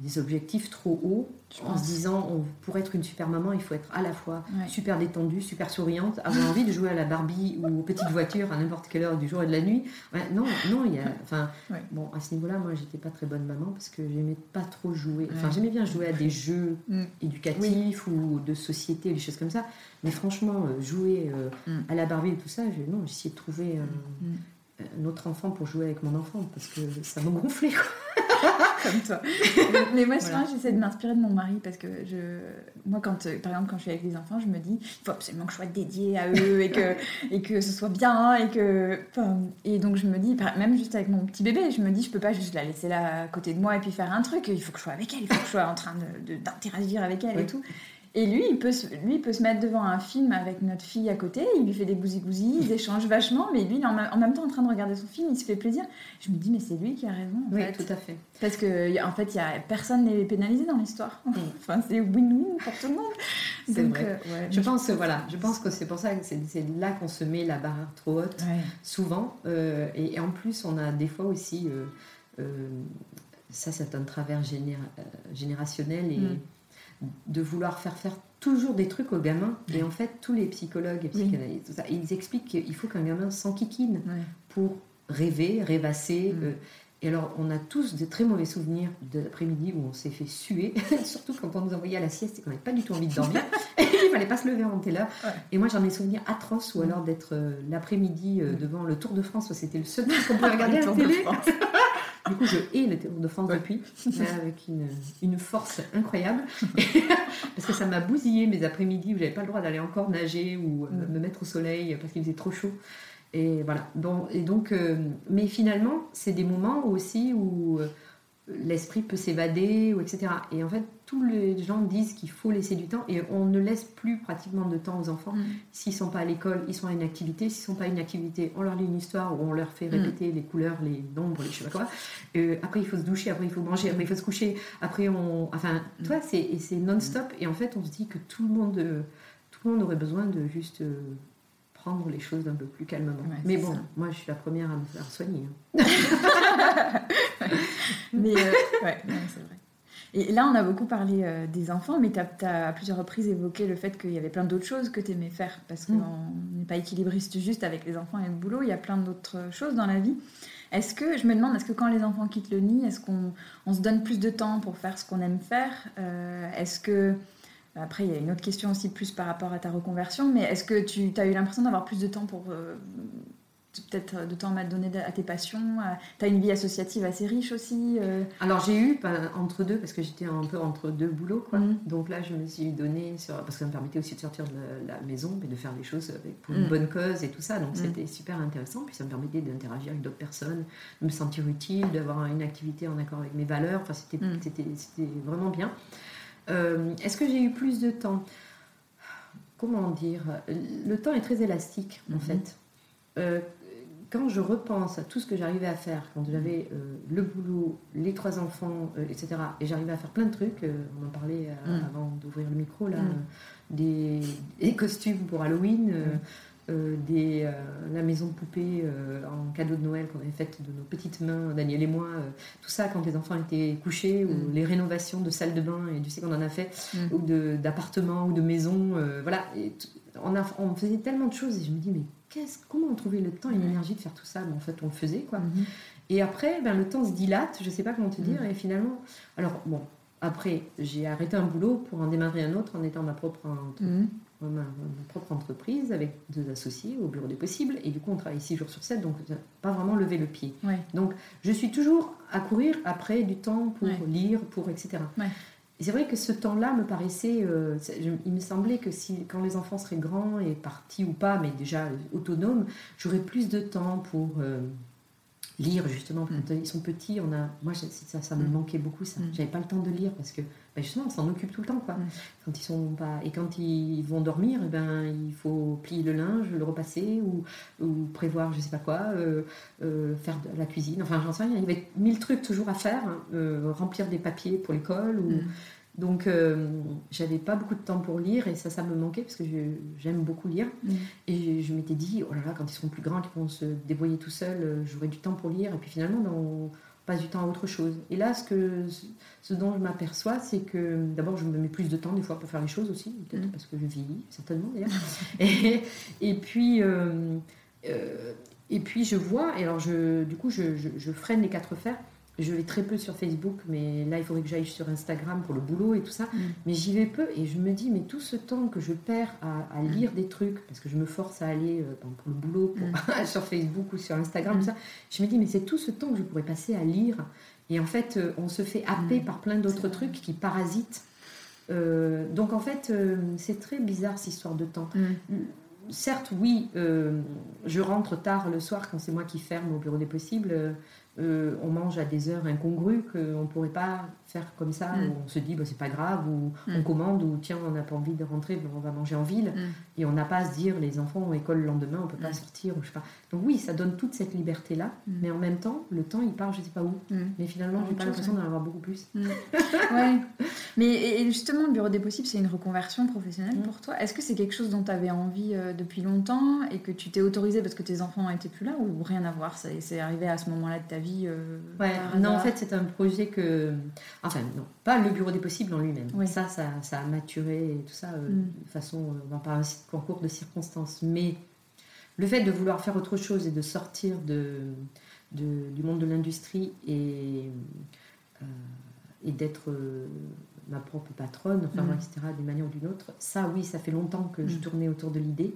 des objectifs trop hauts Je en se disant on- pour être une super maman, il faut être à la fois Ouais. super détendue, super souriante, avoir envie de jouer à la Barbie ou aux petites voitures à n'importe quelle heure du jour et de la nuit. Ouais, non, non, il y a. Enfin, Ouais. bon, à ce niveau-là, moi, j'étais pas très bonne maman parce que j'aimais pas trop jouer. Enfin, j'aimais bien jouer à des jeux Mm. éducatifs ou de société, des choses comme ça. Mais franchement, euh, jouer euh, Mm. à la Barbie et tout ça, j'ai- non, j'essayais de trouver euh, Mm. un autre enfant pour jouer avec mon enfant parce que ça me gonflait. quoi. Comme toi. mais moi, souvent, Voilà. j'essaie de m'inspirer de mon mari parce que je, moi, quand, euh, par exemple, quand je suis avec les enfants, je me dis, il faut absolument que je sois dédiée à eux et que, et que ce soit bien et que, et donc je me dis, même juste avec mon petit bébé, je me dis, je peux pas juste la laisser là à côté de moi et puis faire un truc. Il faut que je sois avec elle, il faut que je sois en train de- de- d'interagir avec elle et tout. Et lui il, peut se, lui, il peut se mettre devant un film avec notre fille à côté, il lui fait des gousi-gousi, ils échangent vachement, mais lui, il est en, même- en même temps en train de regarder son film, il se fait plaisir. Je me dis, mais c'est lui qui a raison, en Oui, fait. tout à fait. Parce que en fait, y a personne n'est pénalisé dans l'histoire. enfin, c'est win-win pour tout le monde. C'est vrai. euh, ouais, Je pense, voilà, je pense que c'est pour ça que c'est là qu'on se met la barre trop haute. Ouais. souvent. euh, et, et en plus, on a des fois aussi, euh, euh, ça c'est un travers généra- générationnel, et Mm. De vouloir faire faire toujours des trucs aux gamins. Et en fait, tous les psychologues et psychanalystes, ça, ils expliquent qu'il faut qu'un gamin s'enquiquine pour rêver, rêvasser. Mm. euh, et alors, on a tous de très mauvais souvenirs de l'après-midi où on s'est fait suer, surtout quand on nous envoyait à la sieste et qu'on n'avait pas du tout envie de dormir. Il fallait pas se lever avant telle heure. Ouais. Et moi, j'en ai souvenirs atroces, ou alors d'être euh, l'après-midi euh, Mm. devant le Tour de France, c'était le seul truc qu'on pouvait regarder à la Tour de télé. Du coup, je hais le Tour de France depuis, avec une, une, force incroyable. parce que ça m'a bousillé mes après-midi où j'avais pas le droit d'aller encore nager ou euh, mm. me mettre au soleil parce qu'il faisait trop chaud. Et voilà. Bon, et donc, euh, mais finalement, c'est des moments aussi où euh, l'esprit peut s'évader, ou etc. Et en fait, tous les gens disent qu'il faut laisser du temps et on ne laisse plus pratiquement de temps aux enfants. Mm. S'ils sont pas à l'école, ils sont à une activité. S'ils sont pas à une activité, on leur lit une histoire ou on leur fait mm. répéter les couleurs, les nombres, les je sais pas quoi. Euh, après, il faut se doucher, après, il faut manger, après, il faut se coucher. Après, on. Enfin, mm. toi, c'est non-stop. Et en fait, on se dit que tout le monde, tout le monde aurait besoin de juste euh, prendre les choses un peu plus calmement. Mais bon, moi je suis la première à me faire soigner. Hein. mais euh, ouais, c'est vrai. Et là, on a beaucoup parlé euh, des enfants, mais tu as, à plusieurs reprises évoqué le fait qu'il y avait plein d'autres choses que tu aimais faire, parce mm. qu'on n'est pas équilibriste juste avec les enfants et le boulot, il y a plein d'autres choses dans la vie. Est-ce que, je me demande, est-ce que quand les enfants quittent le nid, est-ce qu'on on se donne plus de temps pour faire ce qu'on aime faire euh, Est-ce que après, il y a une autre question aussi plus par rapport à ta reconversion, mais est-ce que tu as eu l'impression d'avoir plus de temps pour euh, peut-être de temps à donner à tes passions Tu as une vie associative assez riche aussi euh? Alors j'ai eu entre deux, parce que j'étais un peu entre deux boulots, quoi. Mmh. Donc là, je me suis donné, sur, parce que ça me permettait aussi de sortir de la, maison et de faire des choses pour une mmh. bonne cause et tout ça. Donc mmh. c'était super intéressant. Puis ça me permettait d'interagir avec d'autres personnes, de me sentir utile, d'avoir une activité en accord avec mes valeurs. Enfin, c'était vraiment bien. Euh, est-ce que j'ai eu plus de temps Comment dire Le temps est très élastique, en mhm. fait. Euh, quand je repense à tout ce que j'arrivais à faire, quand j'avais euh, le boulot, les trois enfants, etc., et j'arrivais à faire plein de trucs, on en parlait mhm. avant d'ouvrir le micro, là, mhm. des, des, costumes pour Halloween, euh, des, euh, la maison de poupée euh, en cadeau de Noël qu'on avait faite de nos petites mains, Daniel et moi, tout ça quand les enfants étaient couchés, ou mm. les rénovations de salles de bain, et tu sais qu'on en a fait, mm. ou d'appartements ou de maisons, voilà. on, a, on faisait tellement de choses et je me dis, mais comment on trouvait le temps et l'énergie de faire tout ça? En fait, on le faisait, quoi. Mm-hmm. Et après, ben, le temps se dilate, je sais pas comment te dire, mm. et finalement, alors bon, après, j'ai arrêté un boulot pour en démarrer un autre en étant ma propre ma, propre entreprise avec deux associés au bureau des possibles. Et du coup, on travaille six jours sur 7, donc pas vraiment lever le pied. Donc, je suis toujours à courir après du temps pour lire, pour etc. Et c'est vrai que ce temps-là me paraissait. Euh, il me semblait que si, quand les enfants seraient grands et partis ou pas, mais déjà autonomes, j'aurais plus de temps pour. Euh, lire justement quand mm. ils sont petits on a moi ça, ça me mm. manquait beaucoup ça mm. j'avais pas le temps de lire parce que ben justement on s'en occupe tout le temps quoi quand ils sont pas et quand ils vont dormir eh ben il faut plier le linge le repasser ou, ou prévoir je sais pas quoi euh, euh, faire de la cuisine enfin j'en sais rien il y avait mille trucs toujours à faire hein. euh, remplir des papiers pour l'école ou donc, j'avais pas beaucoup de temps pour lire et ça, ça me manquait parce que j'aime beaucoup lire. Mm. Et je, m'étais dit, oh là là, quand ils seront plus grands, qu'ils vont se débrouiller tout seuls, j'aurai du temps pour lire. Et puis finalement, passe du temps à autre chose. Et là, ce, que, ce dont je m'aperçois, c'est que d'abord, je me mets plus de temps des fois pour faire les choses aussi, peut-être mm. parce que je vieillis, certainement d'ailleurs. et, et, puis. Euh, et puis je vois, et alors je, du coup je, je freine les quatre fers, je vais très peu sur Facebook, mais là, il faudrait que j'aille sur Instagram pour le boulot et tout ça. Mm. Mais j'y vais peu et je me dis, mais tout ce temps que je perds à, mm. lire des trucs, parce que je me force à aller euh, pour le boulot mm. sur Facebook ou sur Instagram, ça, je me dis, mais c'est tout ce temps que je pourrais passer à lire. Et en fait, euh, on se fait happer par plein d'autres trucs qui parasitent. Euh, donc en fait, c'est très bizarre cette histoire de temps certes, oui, je rentre tard le soir quand c'est moi qui ferme au bureau des possibles. Euh, on mange à des heures incongrues qu'on ne pourrait pas faire comme ça. Mm. on se dit, bah, c'est pas grave, ou on mm. commande, ou tiens, on n'a pas envie de rentrer, on va manger en ville. Mm. Et on n'a pas à se dire, les enfants ont école le lendemain, on peut pas sortir, ou je sais pas. Donc oui, ça donne toute cette liberté-là, mais en même temps, le temps, il part, je sais pas où. Mais finalement, j'ai pas l'impression d'en avoir beaucoup plus. ouais. Mais justement, le bureau des possibles, c'est une reconversion professionnelle pour toi. Est-ce que c'est quelque chose dont tu avais envie euh, depuis longtemps et que tu t'es autorisé parce que tes enfants n'étaient plus là, ou rien à voir C'est arrivé à ce moment-là de ta vie euh, non, en fait, c'est un projet que. Enfin, non, pas le bureau des possibles en lui-même. Ça, ça, a maturé et tout ça euh, mm. de façon, euh, par un concours de circonstances. Mais le fait de vouloir faire autre chose et de sortir de, du monde de l'industrie et, et d'être ma propre patronne, enfin, mm. etc., d'une manière ou d'une autre, ça, oui, ça fait longtemps que je mm. tournais autour de l'idée.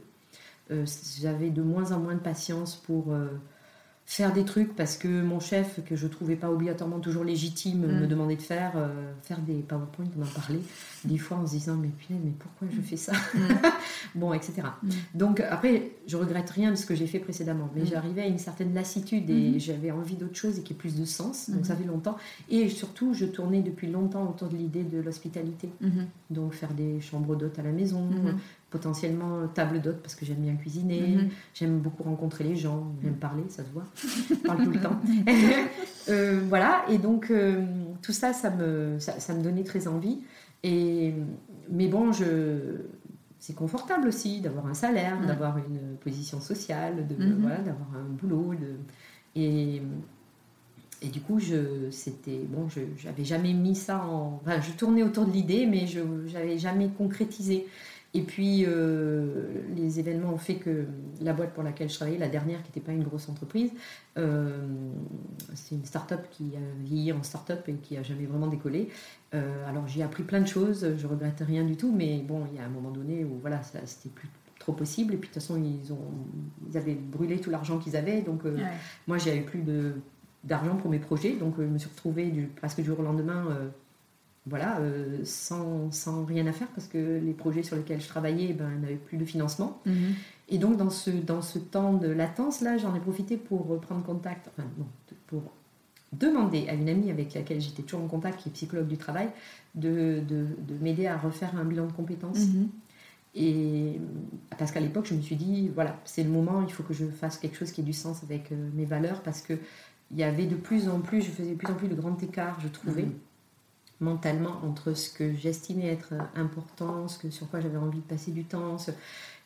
J'avais de moins en moins de patience pour faire des trucs parce que mon chef, que je trouvais pas obligatoirement toujours légitime, me Mm. demandait de faire, euh, faire des PowerPoint, on en parlait des fois en se disant mais punaise, mais pourquoi je fais ça? Bon, etc. Mm. Donc après, je regrette rien de ce que j'ai fait précédemment, mais Mm. j'arrivais à une certaine lassitude et Mhm. j'avais envie d'autre chose et qui ait plus de sens, donc Mhm. ça fait longtemps. Et surtout, je tournais depuis longtemps autour de l'idée de l'hospitalité, Mhm. donc faire des chambres d'hôtes à la maison. Potentiellement table d'hôtes parce que j'aime bien cuisiner, Mhm. J'aime beaucoup rencontrer les gens, j'aime parler, ça se voit. Je parle tout le temps. Euh, voilà, et donc euh, tout ça, ça me, ça, ça me donnait très envie. Et, mais bon, je, c'est confortable aussi d'avoir un salaire, Mm. d'avoir une position sociale, de, Mhm. voilà, d'avoir un boulot. De, et, et du coup, je, c'était bon, je jamais mis ça en. Enfin, je tournais autour de l'idée, mais je n'avais jamais concrétisé. Et puis, euh, les événements ont fait que la boîte pour laquelle je travaillais, la dernière, qui n'était pas une grosse entreprise, euh, c'est une start-up qui a vieilli en start-up et qui a jamais vraiment décollé. Euh, alors, j'ai appris plein de choses, je regrette rien du tout, mais bon, il y a un moment donné où voilà, ça, c'était plus trop possible. Et puis, de toute façon, ils, ont, ils avaient brûlé tout l'argent qu'ils avaient. Donc, euh, Ouais. moi, j'avais plus de, d'argent pour mes projets, donc je me suis retrouvée du, presque du jour au lendemain, voilà, euh, sans, sans rien à faire parce que les projets sur lesquels je travaillais, ben, n'avaient plus de financement. Mhm. Et donc, dans ce, dans ce temps de latence, là, j'en ai profité pour prendre contact, enfin, non, pour demander à une amie avec laquelle j'étais toujours en contact, qui est psychologue du travail, de, de, de m'aider à refaire un bilan de compétences. Mhm. Et parce qu'à l'époque, je me suis dit, voilà, c'est le moment, il faut que je fasse quelque chose qui ait du sens avec euh, mes valeurs, parce que il y avait de plus en plus, je faisais de plus en plus de grands écarts, je trouvais, Mhm. Mentalement, entre ce que j'estimais être important, ce que, sur quoi j'avais envie de passer du temps, ce-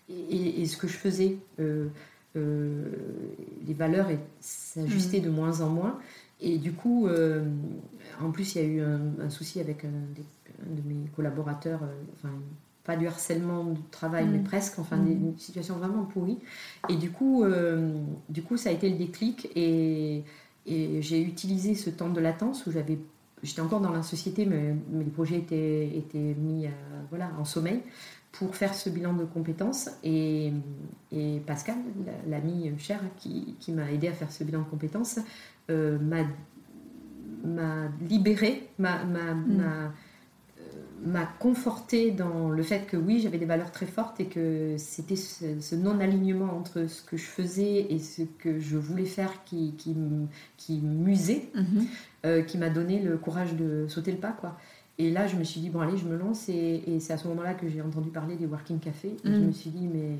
et, ce que je faisais. Euh, euh, les valeurs s'ajustaient de moins en moins. Et du coup, euh, en plus, il y a eu un, un souci avec un, des- un de mes collaborateurs, euh, enfin, pas du harcèlement du travail, mais presque, enfin, des- une situation vraiment pourrie. Et du coup, euh, du coup ça a été le déclic et, et j'ai utilisé ce temps de latence où j'avais, j'étais encore dans la société, mais, mais les projets étaient, étaient mis à- voilà, en sommeil pour faire ce bilan de compétences. Et, et Pascal, la- l'ami cher qui, qui m'a aidé à faire ce bilan de compétences, euh, m'a libéré, m'a m'a- Mm. M'a, conforté dans le fait que oui, j'avais des valeurs très fortes et que c'était ce, ce non-alignement entre ce que je faisais et ce que je voulais faire qui, qui, m'usait, Mhm. euh, qui m'a donné le courage de sauter le pas. Quoi. Et là, je me suis dit, bon, allez, je me lance. Et, et c'est à ce moment-là que j'ai entendu parler des working cafés. Et je Mm. me suis dit, mais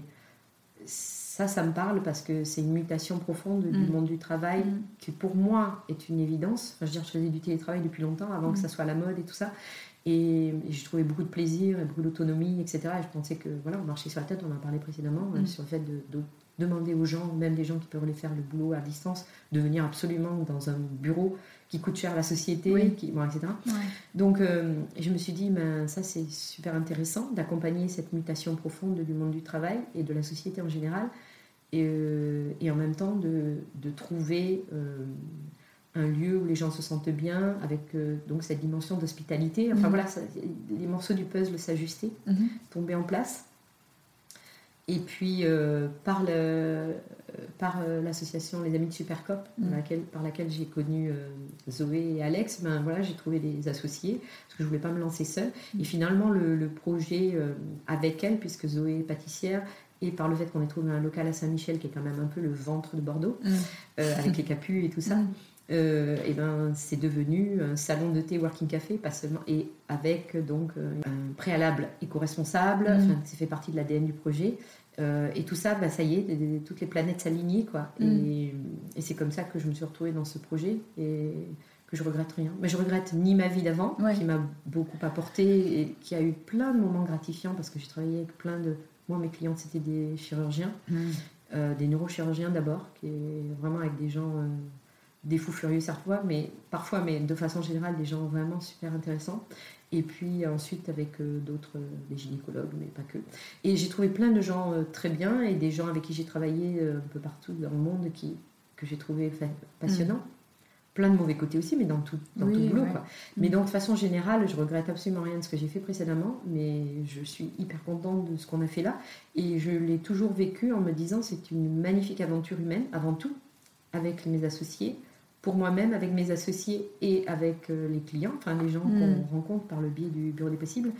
ça, ça me parle parce que c'est une mutation profonde du Mm. monde du travail Mhm. qui pour moi est une évidence. Enfin, je veux dire, je faisais du télétravail depuis longtemps avant que ça soit la mode et tout ça. Et, et j'ai trouvé beaucoup de plaisir et beaucoup d'autonomie, etc. Et je pensais que, voilà, on marchait sur la tête, on en a parlé précédemment, Mm. sur le fait de, de demander aux gens, même des gens qui peuvent aller faire le boulot à distance, de venir absolument dans un bureau qui coûte cher à la société, Oui. qui, bon, etc. Ouais. Donc, euh, je me suis dit, ben, ça c'est super intéressant d'accompagner cette mutation profonde du monde du travail et de la société en général, et, euh, et en même temps de, de trouver euh, un lieu où les gens se sentent bien, avec euh, donc cette dimension d'hospitalité. Enfin Mhm. voilà, ça- les morceaux du puzzle s'ajuster, Mhm. tomber en place. Et puis, euh, par, le, euh, par l'association Les Amis de Supercop, Mhm. par laquelle, par laquelle j'ai connu euh, Zoé et Alex, ben, voilà, j'ai trouvé des associés, parce que je ne voulais pas me lancer seule. Et finalement, le, le projet avec elle, puisque Zoé est pâtissière, et par le fait qu'on ait trouvé un local à Saint-Michel, qui est quand même un peu le ventre de Bordeaux, Mhm. avec les capus et tout ça, Mhm. Euh, et ben, c'est devenu un salon de thé working café, pas seulement, et avec donc euh, un préalable éco-responsable, enfin, c'est fait partie de l'ADN du projet. Euh, et tout ça, bah, ça y est, toutes les planètes s'alignaient, quoi. Mhm. Et, et c'est comme ça que je me suis retrouvée dans ce projet et que je regrette rien. Mais je regrette ni ma vie d'avant, Ouais. qui m'a beaucoup apporté et qui a eu plein de moments gratifiants parce que j'ai travaillé avec plein de. Moi, mes clientes, c'était des chirurgiens. Euh, des neurochirurgiens d'abord, qui est vraiment avec des gens, des fous furieux parfois, mais parfois, mais de façon générale, des gens vraiment super intéressants. Et puis ensuite avec euh, d'autres, euh, des gynécologues, mais pas que. Et j'ai trouvé plein de gens euh, très bien et des gens avec qui j'ai travaillé un peu partout dans le monde qui, que j'ai trouvé passionnants. Plein de mauvais côtés aussi, mais dans tout, dans Oui, tout le boulot. ouais. Quoi. Mais donc de façon générale, je regrette absolument rien de ce que j'ai fait précédemment, mais je suis hyper contente de ce qu'on a fait là. Et je l'ai toujours vécu en me disant c'est une magnifique aventure humaine, avant tout. avec mes associés, pour moi-même, avec mes associés et avec euh, les clients, enfin les gens Mm. qu'on rencontre par le biais du Bureau des possibles.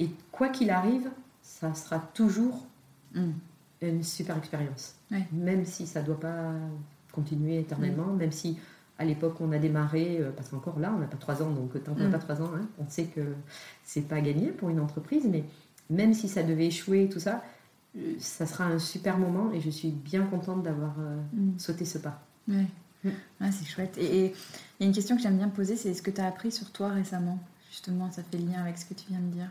Et quoi qu'il arrive, ça sera toujours Mm. une super expérience. Ouais. Même si ça ne doit pas continuer éternellement, même si à l'époque on a démarré, euh, parce qu'encore là, on n'a pas trois ans, donc tant qu'on n'a Mm. pas trois ans, hein, on sait que c'est pas gagné pour une entreprise, mais même si ça devait échouer, tout ça, euh, ça sera un super moment et je suis bien contente d'avoir euh, Mm. sauté ce pas. Ouais. Ah, c'est chouette. Et il y a une question que j'aime bien poser, c'est est-ce que tu as appris sur toi récemment? Justement, ça fait le lien avec ce que tu viens de dire.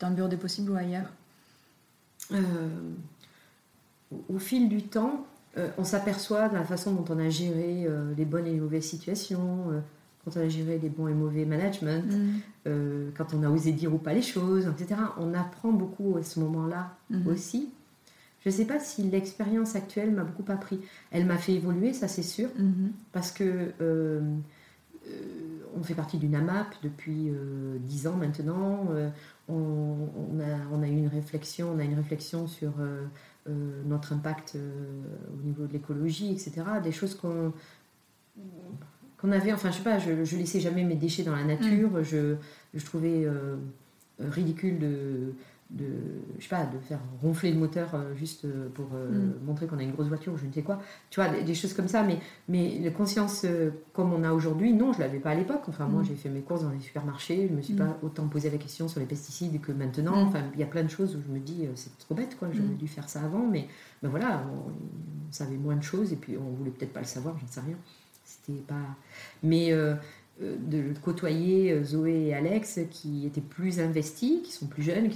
Dans le bureau des possibles ou ailleurs? Euh, au- fil du temps, euh, on s'aperçoit de la façon dont on a géré euh, les bonnes et les mauvaises situations, quand on a géré les bons et mauvais management, Mm. quand on a osé dire ou pas les choses, etc. On apprend beaucoup à ce moment-là Mhm. aussi. Je ne sais pas si l'expérience actuelle m'a beaucoup appris. Elle m'a fait évoluer, ça c'est sûr, Mhm. parce que euh, euh, on fait partie d'une AMAP depuis euh, 10 ans maintenant. Euh, on, on a, on a eu une réflexion, on a une réflexion sur euh, euh, notre impact euh, au niveau de l'écologie, etc. Des choses qu'on qu'on avait, enfin je sais pas, je, je laissais jamais mes déchets dans la nature. Je, je trouvais euh, ridicule de, de, je sais pas, de faire ronfler le moteur euh, juste euh, pour euh, Mm. montrer qu'on a une grosse voiture ou je ne sais quoi. Tu vois, des, des choses comme ça. Mais, mais la conscience comme on a aujourd'hui, non, je l'avais pas à l'époque. Enfin, moi, Mm. j'ai fait mes courses dans les supermarchés. Je me suis Mm. pas autant posé la question sur les pesticides que maintenant. Enfin, il y a plein de choses où je me dis, c'est trop bête, quoi. J'aurais dû faire ça avant. Mais ben voilà, on, on savait moins de choses et puis on voulait peut-être pas le savoir, j'en sais rien. C'était pas. Mais euh, de côtoyer euh, Zoé et Alex qui étaient plus investis, qui sont plus jeunes,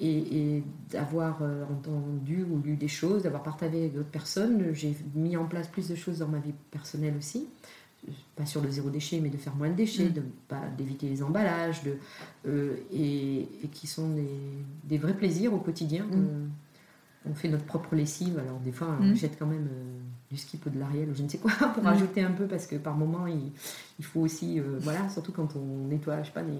et, et d'avoir euh, entendu ou lu des choses, d'avoir partagé avec d'autres personnes, j'ai mis en place plus de choses dans ma vie personnelle aussi. Pas sur le zéro déchet, mais de faire moins de déchets, Mm. de pas d'éviter les emballages, de, euh, et, et qui sont des, des vrais plaisirs au quotidien. Mm. Euh, on fait notre propre lessive, alors des fois on Mm. jette quand même euh, du skip ou de l'ariel ou je ne sais quoi pour Mm. rajouter un peu parce que par moment il, il faut aussi, euh, voilà, surtout quand on nettoie, je sais pas, les,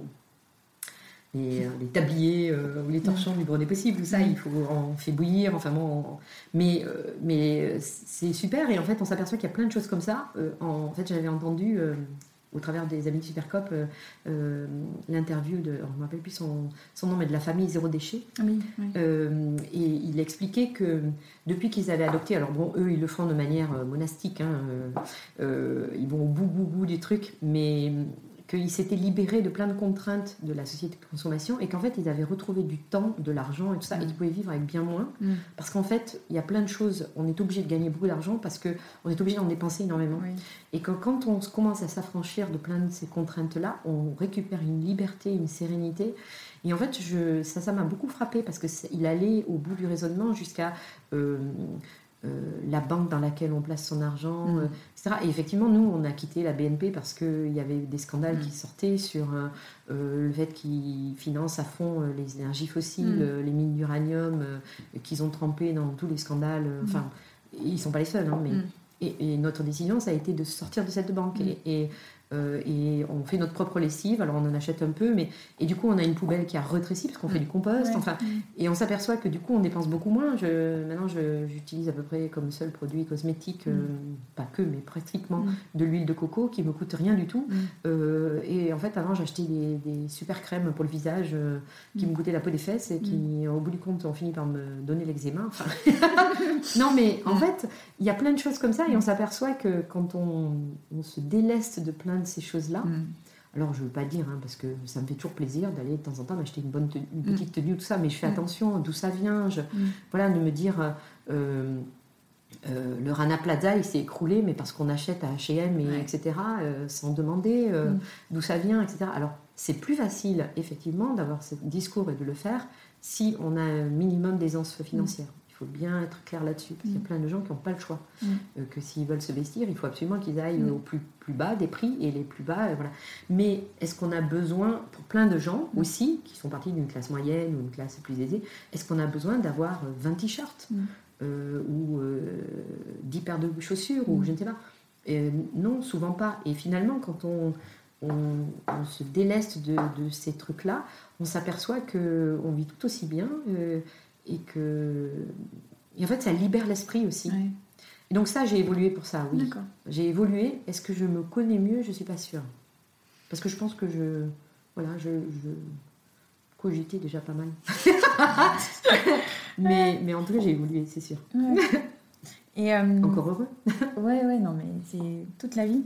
les, euh, les tabliers euh, ou les torchons du bureau des possibles, tout ça, Mm. il faut on fait bouillir, enfin bon, on- mais, mais c'est super et en fait on s'aperçoit qu'il y a plein de choses comme ça. En, en fait j'avais entendu au travers des amis de Supercop euh, euh, l'interview de, on ne me rappelle plus son, son nom, mais de la famille Zéro Déchet. Ah Oui, oui. Euh, et il expliquait que depuis qu'ils avaient adopté, alors bon, eux ils le font de manière monastique, hein, euh, ils vont au bout, bout, bout des trucs, mais qu'ils s'étaient libérés de plein de contraintes de la société de consommation et qu'en fait ils avaient retrouvé du temps, de l'argent et tout ça, et qu'ils pouvaient vivre avec bien moins. Mm. Parce qu'en fait, il y a plein de choses, on est obligé de gagner beaucoup d'argent parce qu'on est obligé d'en dépenser énormément. Oui. Et que quand on commence à s'affranchir de plein de ces contraintes-là, on récupère une liberté, une sérénité. Et en fait, je, ça, ça m'a beaucoup frappé parce que c'est- il allait au bout du raisonnement jusqu'à euh, la banque dans laquelle on place son argent, Mm. euh, etc. Et effectivement, nous, on a quitté la BNP parce qu'il y avait des scandales Mm. qui sortaient sur euh, euh, le fait qu'ils financent à fond euh, les énergies fossiles, Mm. euh, les mines d'uranium, euh, qu'ils ont trempé dans tous les scandales. euh, Enfin, ils sont pas les seuls, hein, mais et, et notre décision, ça a été de sortir de cette banque. Et, et, euh, et on fait notre propre lessive, alors on en achète un peu, mais et du coup on a une poubelle qui a rétréci parce qu'on fait Mm. du compost. Ouais. Enfin, Mm. et on s'aperçoit que du coup on dépense beaucoup moins. Je, maintenant je- j'utilise à peu près comme seul produit cosmétique, euh, pas que, mais pratiquement Mm. de l'huile de coco qui me coûte rien du tout. Mm. Euh, et en fait avant j'achetais des, des super crèmes pour le visage euh, qui Mm. me coûtaient la peau des fesses et qui au bout du compte ont fini par me donner l'eczéma. Enfin, non mais en Mm. fait il y a plein de choses comme ça et on s'aperçoit que quand on, on se déleste de plein de ces choses-là, Mm. alors je veux pas dire, hein, parce que ça me fait toujours plaisir d'aller de temps en temps m'acheter une bonne tenue- une Mm. petite tenue, tout ça, mais je fais Mm. attention d'où ça vient. Je. Voilà, de me dire, euh, euh, le Rana Plaza, il s'est écroulé, mais parce qu'on achète à H&M, et Ouais. etc., euh, sans demander euh, Mm. d'où ça vient, etc. Alors, c'est plus facile, effectivement, d'avoir ce discours et de le faire si on a un minimum d'aisance financière. Faut bien être clair là-dessus, parce qu'il y a Mm. plein de gens qui n'ont pas le choix. Mm. Euh, que s'ils veulent se vestir, il faut absolument qu'ils aillent Mm. au plus, plus bas des prix, et les plus bas, euh, voilà. Mais est-ce qu'on a besoin, pour plein de gens aussi, qui font partie d'une classe moyenne ou une classe plus aisée, est-ce qu'on a besoin d'avoir euh, 20 t-shirts Mm. euh, ou euh, 10 paires de chaussures ou je ne sais pas? Non, souvent pas. Et finalement, quand on, on, on se déleste de, de ces trucs-là, on s'aperçoit qu'on vit tout aussi bien euh, et que. Et en fait, ça libère l'esprit aussi. Ouais. donc ça, j'ai évolué pour ça, oui. D'accord. J'ai évolué. Est-ce que je me connais mieux? Je suis pas sûre. Parce que je pense que je, voilà, je, je cogitais déjà pas mal. mais, mais en tout cas, j'ai évolué, c'est sûr. Ouais. Et, euh, Encore heureux. Ouais, ouais, non, mais c'est toute la vie.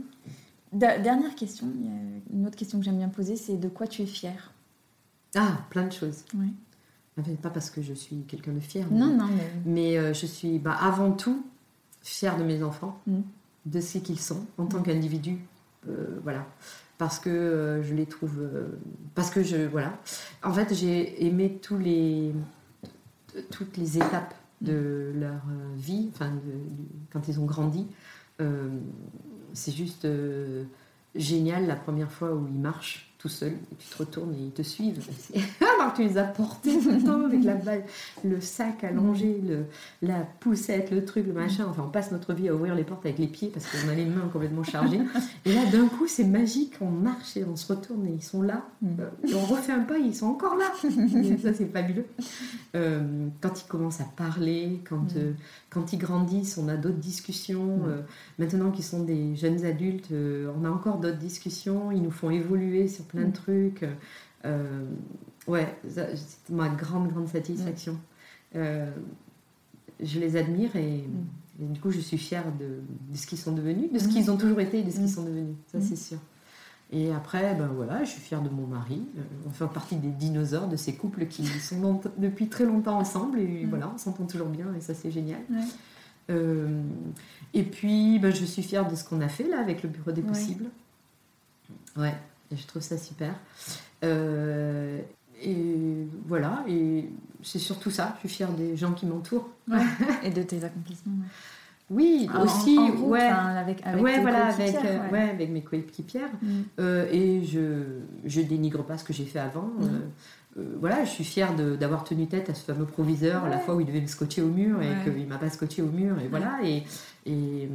Dernière question, une autre question que j'aime bien poser, c'est de quoi tu es fière? Ah, plein de choses. Ouais. Enfin, Pas parce que je suis quelqu'un de fier. Non, mais- non, mais. Mais euh, je suis bah, avant tout fière de mes enfants, Mm. de ce qu'ils sont en tant qu'individus. euh, voilà. Parce que euh, je les trouve. parce que je. Voilà. En fait, j'ai aimé tous les, toutes les étapes de leur euh, vie, enfin, de- quand ils ont grandi. Euh, c'est juste euh, génial la première fois où ils marchent tout seuls et tu te retournes et ils te suivent. Alors que tu les as portés tout le temps avec la balle, le sac allongé, le, la poussette, le truc, le machin. Enfin, on passe notre vie à ouvrir les portes avec les pieds parce qu'on a les mains complètement chargées. Et là, d'un coup, c'est magique. On marche et on se retourne et ils sont là. Mm. Euh, Et on refait un pas, ils sont encore là. Et ça, c'est fabuleux. Euh, quand ils commencent à parler, quand, Mm. euh, quand ils grandissent, on a d'autres discussions. Mm. Euh, maintenant qu'ils sont des jeunes adultes, euh, on a encore d'autres discussions. Ils nous font évoluer sur plein de Mm. trucs. Euh, ouais, c'est ma grande, grande satisfaction. Euh, je les admire et, et du coup, je suis fière de, de ce qu'ils sont devenus, de ce Mm. qu'ils ont toujours été et de ce Mm. qu'ils sont devenus. Ça, Mm. c'est sûr. Et après, ben voilà, je suis fière de mon mari. Euh, on fait partie des dinosaures, de ces couples qui sont depuis très longtemps ensemble. Et Mm. voilà, on s'entend toujours bien et ça, c'est génial. Ouais. Euh, et puis, ben, je suis fière de ce qu'on a fait là avec le Bureau des Ouais. possibles. Ouais, je trouve ça super. Euh, et voilà, et c'est surtout ça. Je suis fière des gens qui m'entourent. Ouais. Et de tes accomplissements. Oui, aussi, en ouais. avec, avec ouais, tes voilà, avec, coéquipières, euh, ouais. ouais, avec mes coéquipières. Mm. Euh, et je, je dénigre pas ce que j'ai fait avant. Mhm. Euh, euh, voilà, je suis fière d'avoir tenu tête à ce fameux proviseur la fois où il devait me scotcher au mur et qu'il m'a pas scotché au mur. Et voilà. Et, et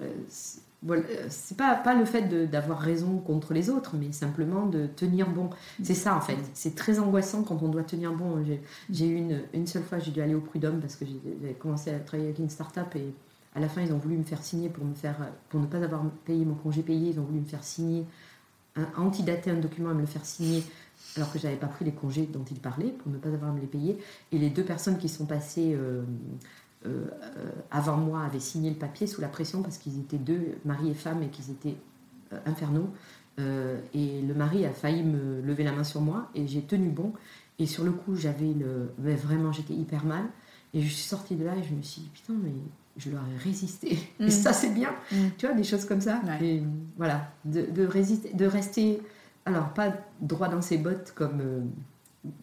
euh, c'est- voilà, c'est pas, pas le fait d'avoir raison contre les autres, mais simplement de tenir bon. C'est ça en fait. C'est très angoissant quand on doit tenir bon. J'ai- eu une, une seule fois, j'ai dû aller au prud'homme parce que j'avais commencé à travailler avec une start-up et à la fin, ils ont voulu me faire signer pour me faire, pour ne pas avoir payé mon congé payé, ils ont voulu me faire signer un, antidater un document et me le faire signer alors que j'avais pas pris les congés dont ils parlaient pour ne pas avoir à me les payer. Et les deux personnes qui sont passées euh, euh, avant moi avaient signé le papier sous la pression parce qu'ils étaient deux, mari et femme, et qu'ils étaient euh, infernaux. Et le mari a failli me lever la main sur moi et j'ai tenu bon. Et sur le coup, j'avais le. Mais vraiment, j'étais hyper mal. Et je suis sortie de là et je me suis dit, putain, mais je leur ai résisté. Mm. Et ça, c'est bien. Mm. Tu vois, des choses comme ça. Ouais. Et voilà, de, de résister, de rester, alors pas droit dans ses bottes comme euh,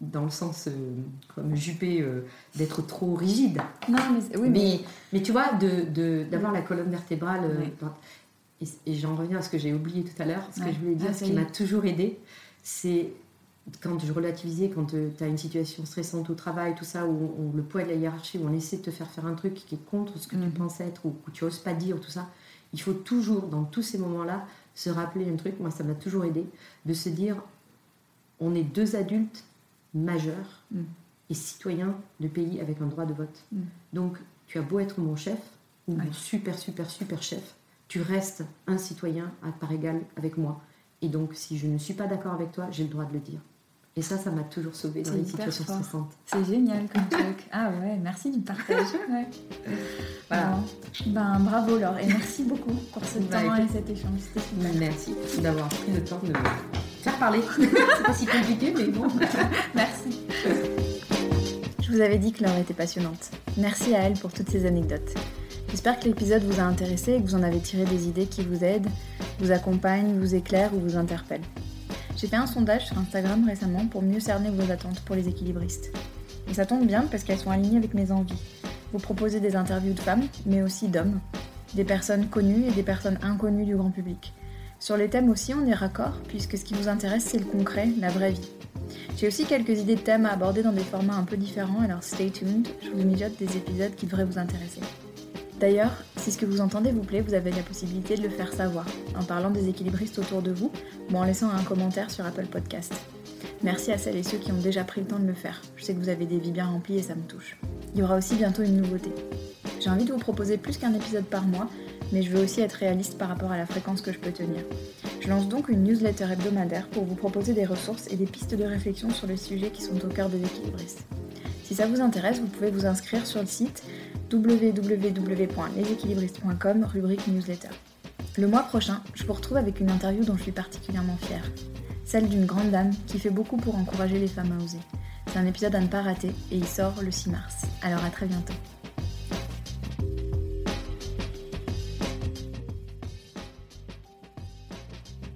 dans le sens euh, comme Juppé, euh, d'être trop rigide. Non, mais oui, mais. mais, mais tu vois, de, de- d'avoir la colonne vertébrale Ouais. Et, et j'en reviens à ce que j'ai oublié tout à l'heure. Ce Ouais. que je voulais dire, Ah, ce qui m'a toujours aidé, c'est quand je relativisais, quand tu as une situation stressante au travail, tout ça, où, où le poids de la hiérarchie, où on essaie de te faire faire un truc qui est contre ce que Mhm. tu penses être, ou que tu oses pas dire, tout ça, il faut toujours, dans tous ces moments-là, se rappeler un truc, moi ça m'a toujours aidé, de se dire, on est deux adultes majeurs Mhm. et citoyens de pays avec un droit de vote. Mhm. Donc, tu as beau être mon chef, ou Ouais. mon super, super, super chef, tu restes un citoyen à part égale avec moi. Et donc, si je ne suis pas d'accord avec toi, j'ai le droit de le dire. Et ça, ça m'a toujours sauvé dans les situations stressantes. C'est génial comme truc. Ah ouais, merci du partage. Ouais. Voilà. Bon. Ben, bravo Laure et merci beaucoup pour ce Bah, temps et cet échange. Super. Merci d'avoir pris le temps de me faire parler. C'est pas si compliqué, mais bon. Merci. Je vous avais dit que Laure était passionnante. Merci à elle pour toutes ces anecdotes. J'espère que l'épisode vous a intéressé et que vous en avez tiré des idées qui vous aident, vous accompagnent, vous éclairent ou vous interpellent. J'ai fait un sondage sur Instagram récemment pour mieux cerner vos attentes pour les équilibristes. Et ça tombe bien parce qu'elles sont alignées avec mes envies. Vous proposez des interviews de femmes, mais aussi d'hommes, des personnes connues et des personnes inconnues du grand public. Sur les thèmes aussi, on est raccord, puisque ce qui vous intéresse, c'est le concret, la vraie vie. J'ai aussi quelques idées de thèmes à aborder dans des formats un peu différents, alors stay tuned, je vous mijote des épisodes qui devraient vous intéresser. D'ailleurs, si ce que vous entendez vous plaît, vous avez la possibilité de le faire savoir, en parlant des équilibristes autour de vous, ou en laissant un commentaire sur Apple Podcast. Merci à celles et ceux qui ont déjà pris le temps de le faire. Je sais que vous avez des vies bien remplies et ça me touche. Il y aura aussi bientôt une nouveauté. J'ai envie de vous proposer plus qu'un épisode par mois, mais je veux aussi être réaliste par rapport à la fréquence que je peux tenir. Je lance donc une newsletter hebdomadaire pour vous proposer des ressources et des pistes de réflexion sur les sujets qui sont au cœur des équilibristes. Si ça vous intéresse, vous pouvez vous inscrire sur le site www.leséquilibristes.com, rubrique newsletter. Le mois prochain, je vous retrouve avec une interview dont je suis particulièrement fière. Celle d'une grande dame qui fait beaucoup pour encourager les femmes à oser. C'est un épisode à ne pas rater et il sort le 6 mars. Alors à très bientôt.